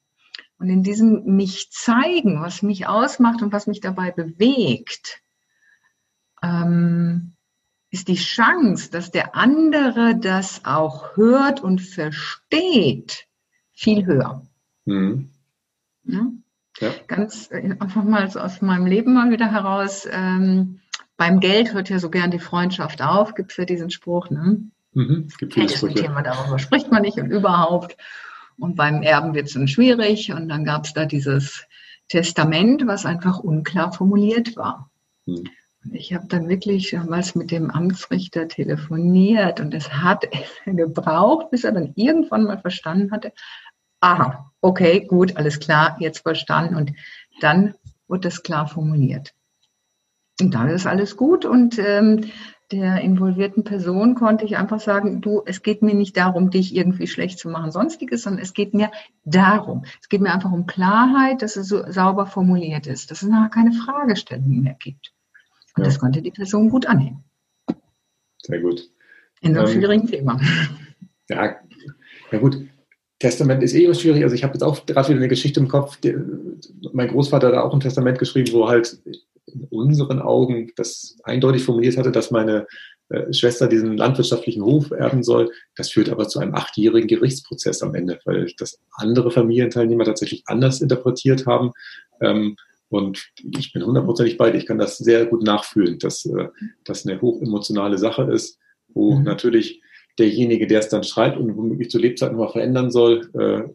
Und in diesem mich zeigen, was mich ausmacht und was mich dabei bewegt, ähm, ist die Chance, dass der andere das auch hört und versteht, viel höher. Mhm. Ja? Ja. Ganz äh, einfach mal so aus meinem Leben mal wieder heraus. Ähm, beim Geld hört ja so gern die Freundschaft auf, gibt es ja diesen Spruch. Ne? Mhm. Es gibt viele Sprüche. Thema, darüber spricht man nicht und überhaupt. Und beim Erben wird es dann schwierig. Und dann gab es da dieses Testament, was einfach unklar formuliert war. Hm. Ich habe dann wirklich damals mit dem Amtsrichter telefoniert und es hat gebraucht, bis er dann irgendwann mal verstanden hatte, aha, okay, gut, alles klar, jetzt verstanden. Und dann wurde das klar formuliert. Und dann ist alles gut und ähm, der involvierten Person konnte ich einfach sagen, du, es geht mir nicht darum, dich irgendwie schlecht zu machen, sonstiges, sondern es geht mir darum. Es geht mir einfach um Klarheit, dass es so sauber formuliert ist, dass es nachher keine Fragestellungen mehr gibt. Und ja. das konnte die Person gut annehmen. Sehr gut. In so einem ähm, schwierigen Thema. Ja, ja gut. Testament ist eh immer schwierig. Also ich habe jetzt auch gerade wieder eine Geschichte im Kopf. Die, mein Großvater hat da auch ein Testament geschrieben, wo halt in unseren Augen das eindeutig formuliert hatte, dass meine äh, Schwester diesen landwirtschaftlichen Hof erben soll. Das führt aber zu einem achtjährigen Gerichtsprozess am Ende, weil das andere Familienteilnehmer tatsächlich anders interpretiert haben. Ähm, und ich bin hundertprozentig bei dir. Ich kann das sehr gut nachfühlen, dass äh, das eine hochemotionale Sache ist, wo mhm. natürlich derjenige, der es dann schreibt und womöglich zur Lebzeit nochmal verändern soll, äh,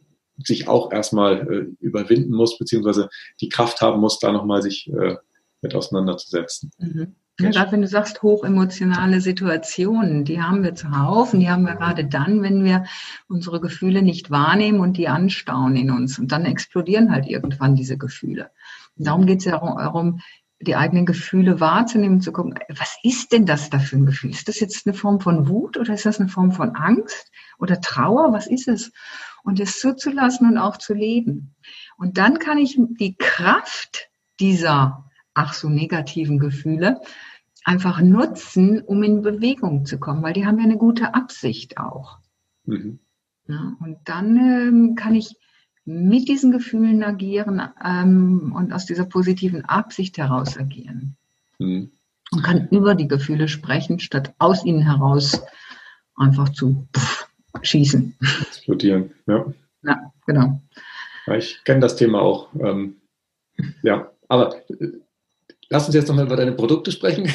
sich auch erstmal äh, überwinden muss, beziehungsweise die Kraft haben muss, da nochmal sich äh, mit auseinanderzusetzen. Mhm. Ja, gerade wenn du sagst, hochemotionale Situationen, die haben wir zuhauf und die haben wir gerade dann, wenn wir unsere Gefühle nicht wahrnehmen und die anstauen in uns. Und dann explodieren halt irgendwann diese Gefühle. Und darum geht es ja darum, die eigenen Gefühle wahrzunehmen, zu gucken, was ist denn das da für ein Gefühl? Ist das jetzt eine Form von Wut oder ist das eine Form von Angst oder Trauer? Was ist es? Und es zuzulassen und auch zu leben. Und dann kann ich die Kraft dieser ach so negativen Gefühle einfach nutzen, um in Bewegung zu kommen, weil die haben ja eine gute Absicht auch. Mhm. Ja, und dann ähm, kann ich mit diesen Gefühlen agieren ähm, und aus dieser positiven Absicht heraus agieren. Mhm. Und kann über die Gefühle sprechen, statt aus ihnen heraus einfach zu pff, schießen. Explodieren, ja. Ja, genau. Ja, ich kenne das Thema auch. Ähm, ja, aber äh, Lass uns jetzt nochmal über deine Produkte sprechen.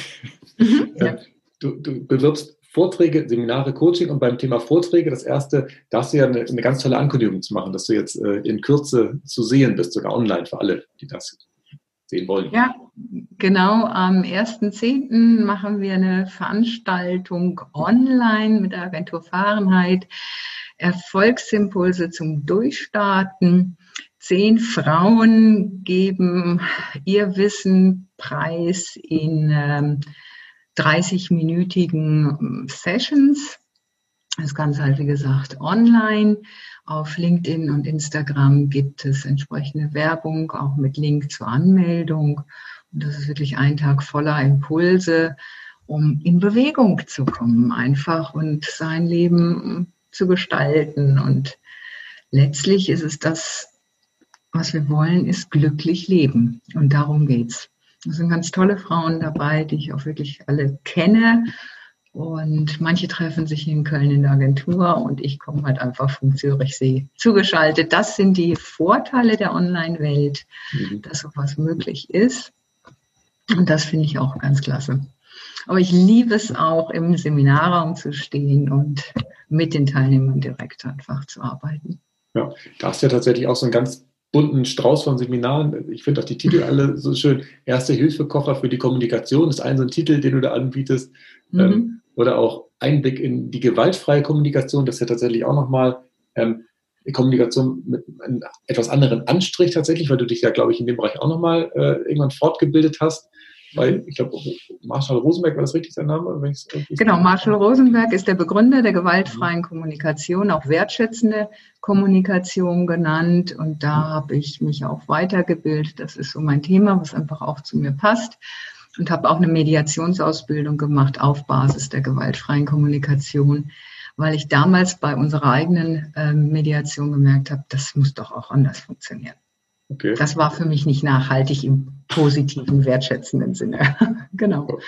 Mhm, ja. du, du, bewirbst Vorträge, Seminare, Coaching und beim Thema Vorträge, das erste, da hast du ja eine, eine ganz tolle Ankündigung zu machen, dass du jetzt äh, in Kürze zu sehen bist, sogar online für alle, die das sehen wollen. Ja, genau. Am 1.10. machen wir eine Veranstaltung online mit der Agentur Fahrenheit. Erfolgsimpulse zum Durchstarten. Zehn Frauen geben ihr Wissen preis in ähm, 30-minütigen ähm, Sessions. Das Ganze halt, wie gesagt, online. Auf LinkedIn und Instagram gibt es entsprechende Werbung, auch mit Link zur Anmeldung. Und das ist wirklich ein Tag voller Impulse, um in Bewegung zu kommen, einfach und sein Leben zu gestalten. Und letztlich ist es das, was wir wollen, ist glücklich leben. Und darum geht's. Es sind ganz tolle Frauen dabei, die ich auch wirklich alle kenne. Und manche treffen sich in Köln in der Agentur und ich komme halt einfach vom Zürichsee zugeschaltet. Das sind die Vorteile der Online-Welt, mhm. dass sowas möglich ist. Und das finde ich auch ganz klasse. Aber ich liebe es auch, im Seminarraum zu stehen und mit den Teilnehmern direkt einfach zu arbeiten. Ja, da du ja tatsächlich auch so einen ganz bunten Strauß von Seminaren. Ich finde auch die Titel alle so schön. Erste Hilfekoffer für die Kommunikation ist ein so ein Titel, den du da anbietest. Mhm. Ähm, oder auch Einblick in die gewaltfreie Kommunikation. Das ist ja tatsächlich auch nochmal ähm, Kommunikation mit einem etwas anderen Anstrich tatsächlich, weil du dich ja, glaube ich, in dem Bereich auch nochmal äh, irgendwann fortgebildet hast weil ich glaube, Marshall Rosenberg war das richtig sein Name? genau, Marshall Rosenberg ist der Begründer der gewaltfreien Kommunikation, auch wertschätzende Kommunikation genannt. Und da habe ich mich auch weitergebildet. Das ist so mein Thema, was einfach auch zu mir passt. Und habe auch eine Mediationsausbildung gemacht auf Basis der gewaltfreien Kommunikation, weil ich damals bei unserer eigenen äh, Mediation gemerkt habe, das muss doch auch anders funktionieren. Okay. Das war für mich nicht nachhaltig im positiven, wertschätzenden Sinne. genau.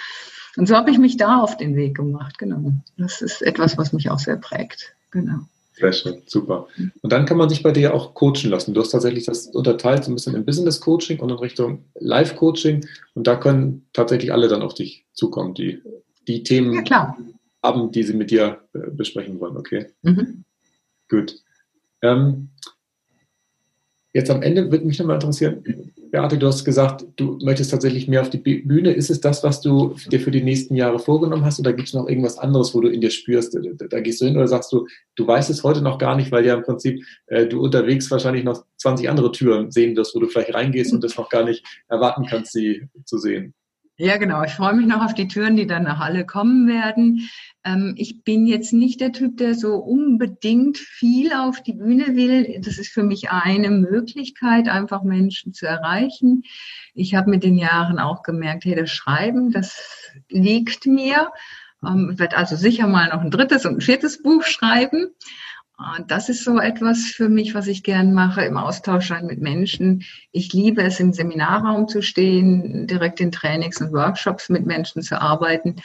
Und so habe ich mich da auf den Weg gemacht. Genau. Das ist etwas, was mich auch sehr prägt. Genau. Sehr schön, super. Und dann kann man sich bei dir auch coachen lassen. Du hast tatsächlich das unterteilt so ein bisschen in Business Coaching und in Richtung Live Coaching. Und da können tatsächlich alle dann auf dich zukommen, die die Themen ja, haben, die sie mit dir äh, besprechen wollen. Okay. Mhm. Gut. Ähm, jetzt am Ende würde mich nochmal interessieren, Beate, du hast gesagt, du möchtest tatsächlich mehr auf die Bühne. Ist es das, was du dir für die nächsten Jahre vorgenommen hast oder gibt es noch irgendwas anderes, wo du in dir spürst, da, da, gehst du hin oder sagst du, du weißt es heute noch gar nicht, weil ja im Prinzip äh, du unterwegs wahrscheinlich noch 20 andere Türen sehen wirst, wo du vielleicht reingehst und das noch gar nicht erwarten kannst, sie zu sehen. Ja, genau. Ich freue mich noch auf die Türen, die dann nach alle kommen werden. Ähm, ich bin jetzt nicht der Typ, der so unbedingt viel auf die Bühne will. Das ist für mich eine Möglichkeit, einfach Menschen zu erreichen. Ich habe mit den Jahren auch gemerkt, hey, das Schreiben, das liegt mir. Ähm, ich werde also sicher mal noch ein drittes und ein viertes Buch schreiben. Das ist so etwas für mich, was ich gern mache, im Austausch mit Menschen. Ich liebe es, im Seminarraum zu stehen, direkt in Trainings und Workshops mit Menschen zu arbeiten.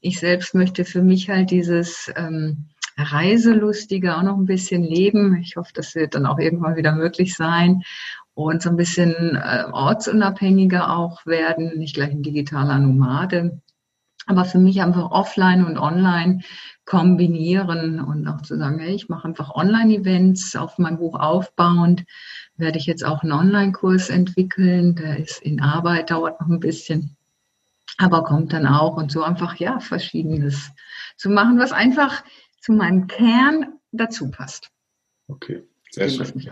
Ich selbst möchte für mich halt dieses ähm, Reiselustige auch noch ein bisschen leben. Ich hoffe, das wird dann auch irgendwann wieder möglich sein und so ein bisschen äh, ortsunabhängiger auch werden, nicht gleich ein digitaler Nomade. Aber für mich einfach offline und online kombinieren und auch zu sagen, hey, ich mache einfach Online-Events auf mein Buch aufbauend, werde ich jetzt auch einen Online-Kurs entwickeln, der ist in Arbeit, dauert noch ein bisschen, aber kommt dann auch und so einfach, ja, verschiedenes zu machen, was einfach zu meinem Kern dazu passt. Okay, sehr schön.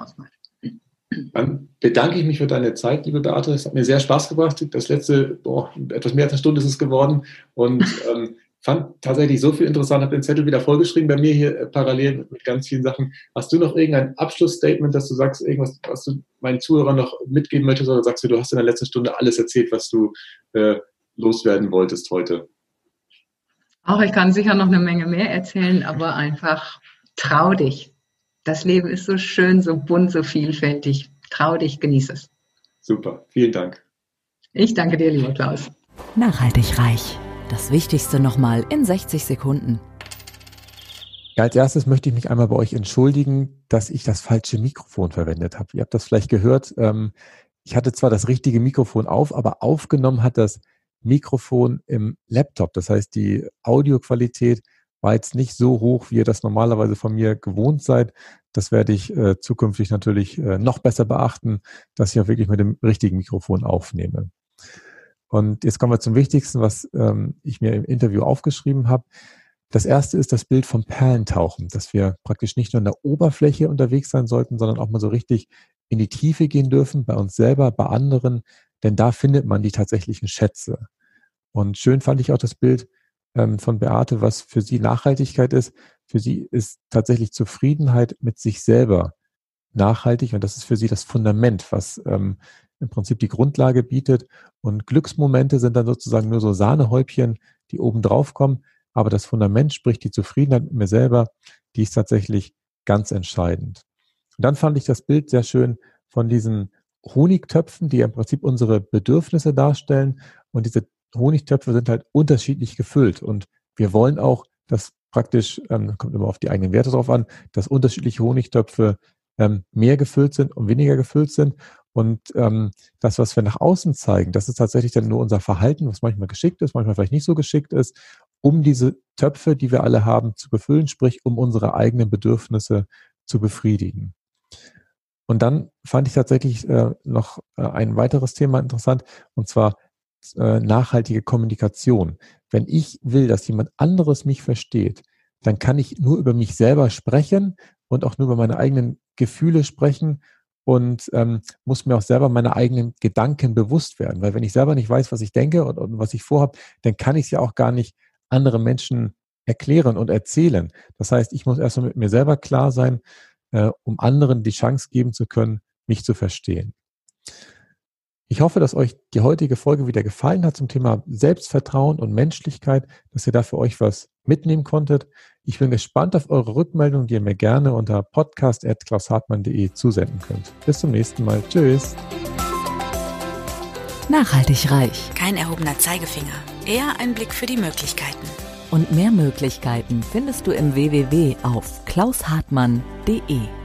Dann bedanke ich mich für deine Zeit, liebe Beate. Es hat mir sehr Spaß gebracht. Das letzte, boah, etwas mehr als eine Stunde ist es geworden. Und ähm, fand tatsächlich so viel interessant, habe den Zettel wieder vollgeschrieben bei mir hier äh, parallel mit, mit, ganz vielen Sachen. Hast du noch irgendein Abschlussstatement, dass du sagst, irgendwas, was du meinen Zuhörern noch mitgeben möchtest, oder sagst du, du hast in der letzten Stunde alles erzählt, was du äh, loswerden wolltest heute? Auch ich kann sicher noch eine Menge mehr erzählen, aber einfach trau dich. Das Leben ist so schön, so bunt, so vielfältig. Trau dich, genieß es. Super, vielen Dank. Ich danke dir, lieber Klaus. Nachhaltig reich das Wichtigste nochmal in 60 Sekunden. Ja, als erstes möchte ich mich einmal bei euch entschuldigen, dass ich das falsche Mikrofon verwendet habe. Ihr habt das vielleicht gehört. Ähm, ich hatte zwar das richtige Mikrofon auf, aber aufgenommen hat das Mikrofon im Laptop. Das heißt, die Audioqualität war jetzt nicht so hoch, wie ihr das normalerweise von mir gewohnt seid. Das werde ich äh, zukünftig natürlich äh, noch besser beachten, dass ich auch wirklich mit dem richtigen Mikrofon aufnehme. Und jetzt kommen wir zum Wichtigsten, was ähm, ich mir im Interview aufgeschrieben habe. Das erste ist das Bild vom Perlentauchen, dass wir praktisch nicht nur in der Oberfläche unterwegs sein sollten, sondern auch mal so richtig in die Tiefe gehen dürfen, bei uns selber, bei anderen, denn da findet man die tatsächlichen Schätze. Und schön fand ich auch das Bild ähm, von Beate, was für sie Nachhaltigkeit ist. Für sie ist tatsächlich Zufriedenheit mit sich selber nachhaltig und das ist für sie das Fundament, was ähm, im Prinzip die Grundlage bietet. Und Glücksmomente sind dann sozusagen nur so Sahnehäubchen, die oben drauf kommen. Aber das Fundament, sprich die Zufriedenheit mit mir selber, die ist tatsächlich ganz entscheidend. Und dann fand ich das Bild sehr schön von diesen Honigtöpfen, die im Prinzip unsere Bedürfnisse darstellen. Und diese Honigtöpfe sind halt unterschiedlich gefüllt. Und wir wollen auch, dass praktisch, ähm, kommt immer auf die eigenen Werte drauf an, dass unterschiedliche Honigtöpfe ähm, mehr gefüllt sind und weniger gefüllt sind. Und ähm, das, was wir nach außen zeigen, das ist tatsächlich dann nur unser Verhalten, was manchmal geschickt ist, manchmal vielleicht nicht so geschickt ist, um diese Töpfe, die wir alle haben, zu befüllen, sprich um unsere eigenen Bedürfnisse zu befriedigen. Und dann fand ich tatsächlich äh, noch äh, ein weiteres Thema interessant, und zwar äh, nachhaltige Kommunikation. Wenn ich will, dass jemand anderes mich versteht, dann kann ich nur über mich selber sprechen und auch nur über meine eigenen Gefühle sprechen und ähm, muss mir auch selber meine eigenen Gedanken bewusst werden. Weil wenn ich selber nicht weiß, was ich denke und, und was ich vorhabe, dann kann ich es ja auch gar nicht anderen Menschen erklären und erzählen. Das heißt, ich muss erstmal mit mir selber klar sein, äh, um anderen die Chance geben zu können, mich zu verstehen. Ich hoffe, dass euch die heutige Folge wieder gefallen hat zum Thema Selbstvertrauen und Menschlichkeit, dass ihr da für euch was mitnehmen konntet. Ich bin gespannt auf eure Rückmeldung, die ihr mir gerne unter podcast.klaushartmann.de zusenden könnt. Bis zum nächsten Mal. Tschüss. Nachhaltig reich. Kein erhobener Zeigefinger. Eher ein Blick für die Möglichkeiten. Und mehr Möglichkeiten findest du im www auf klaushartmann.de.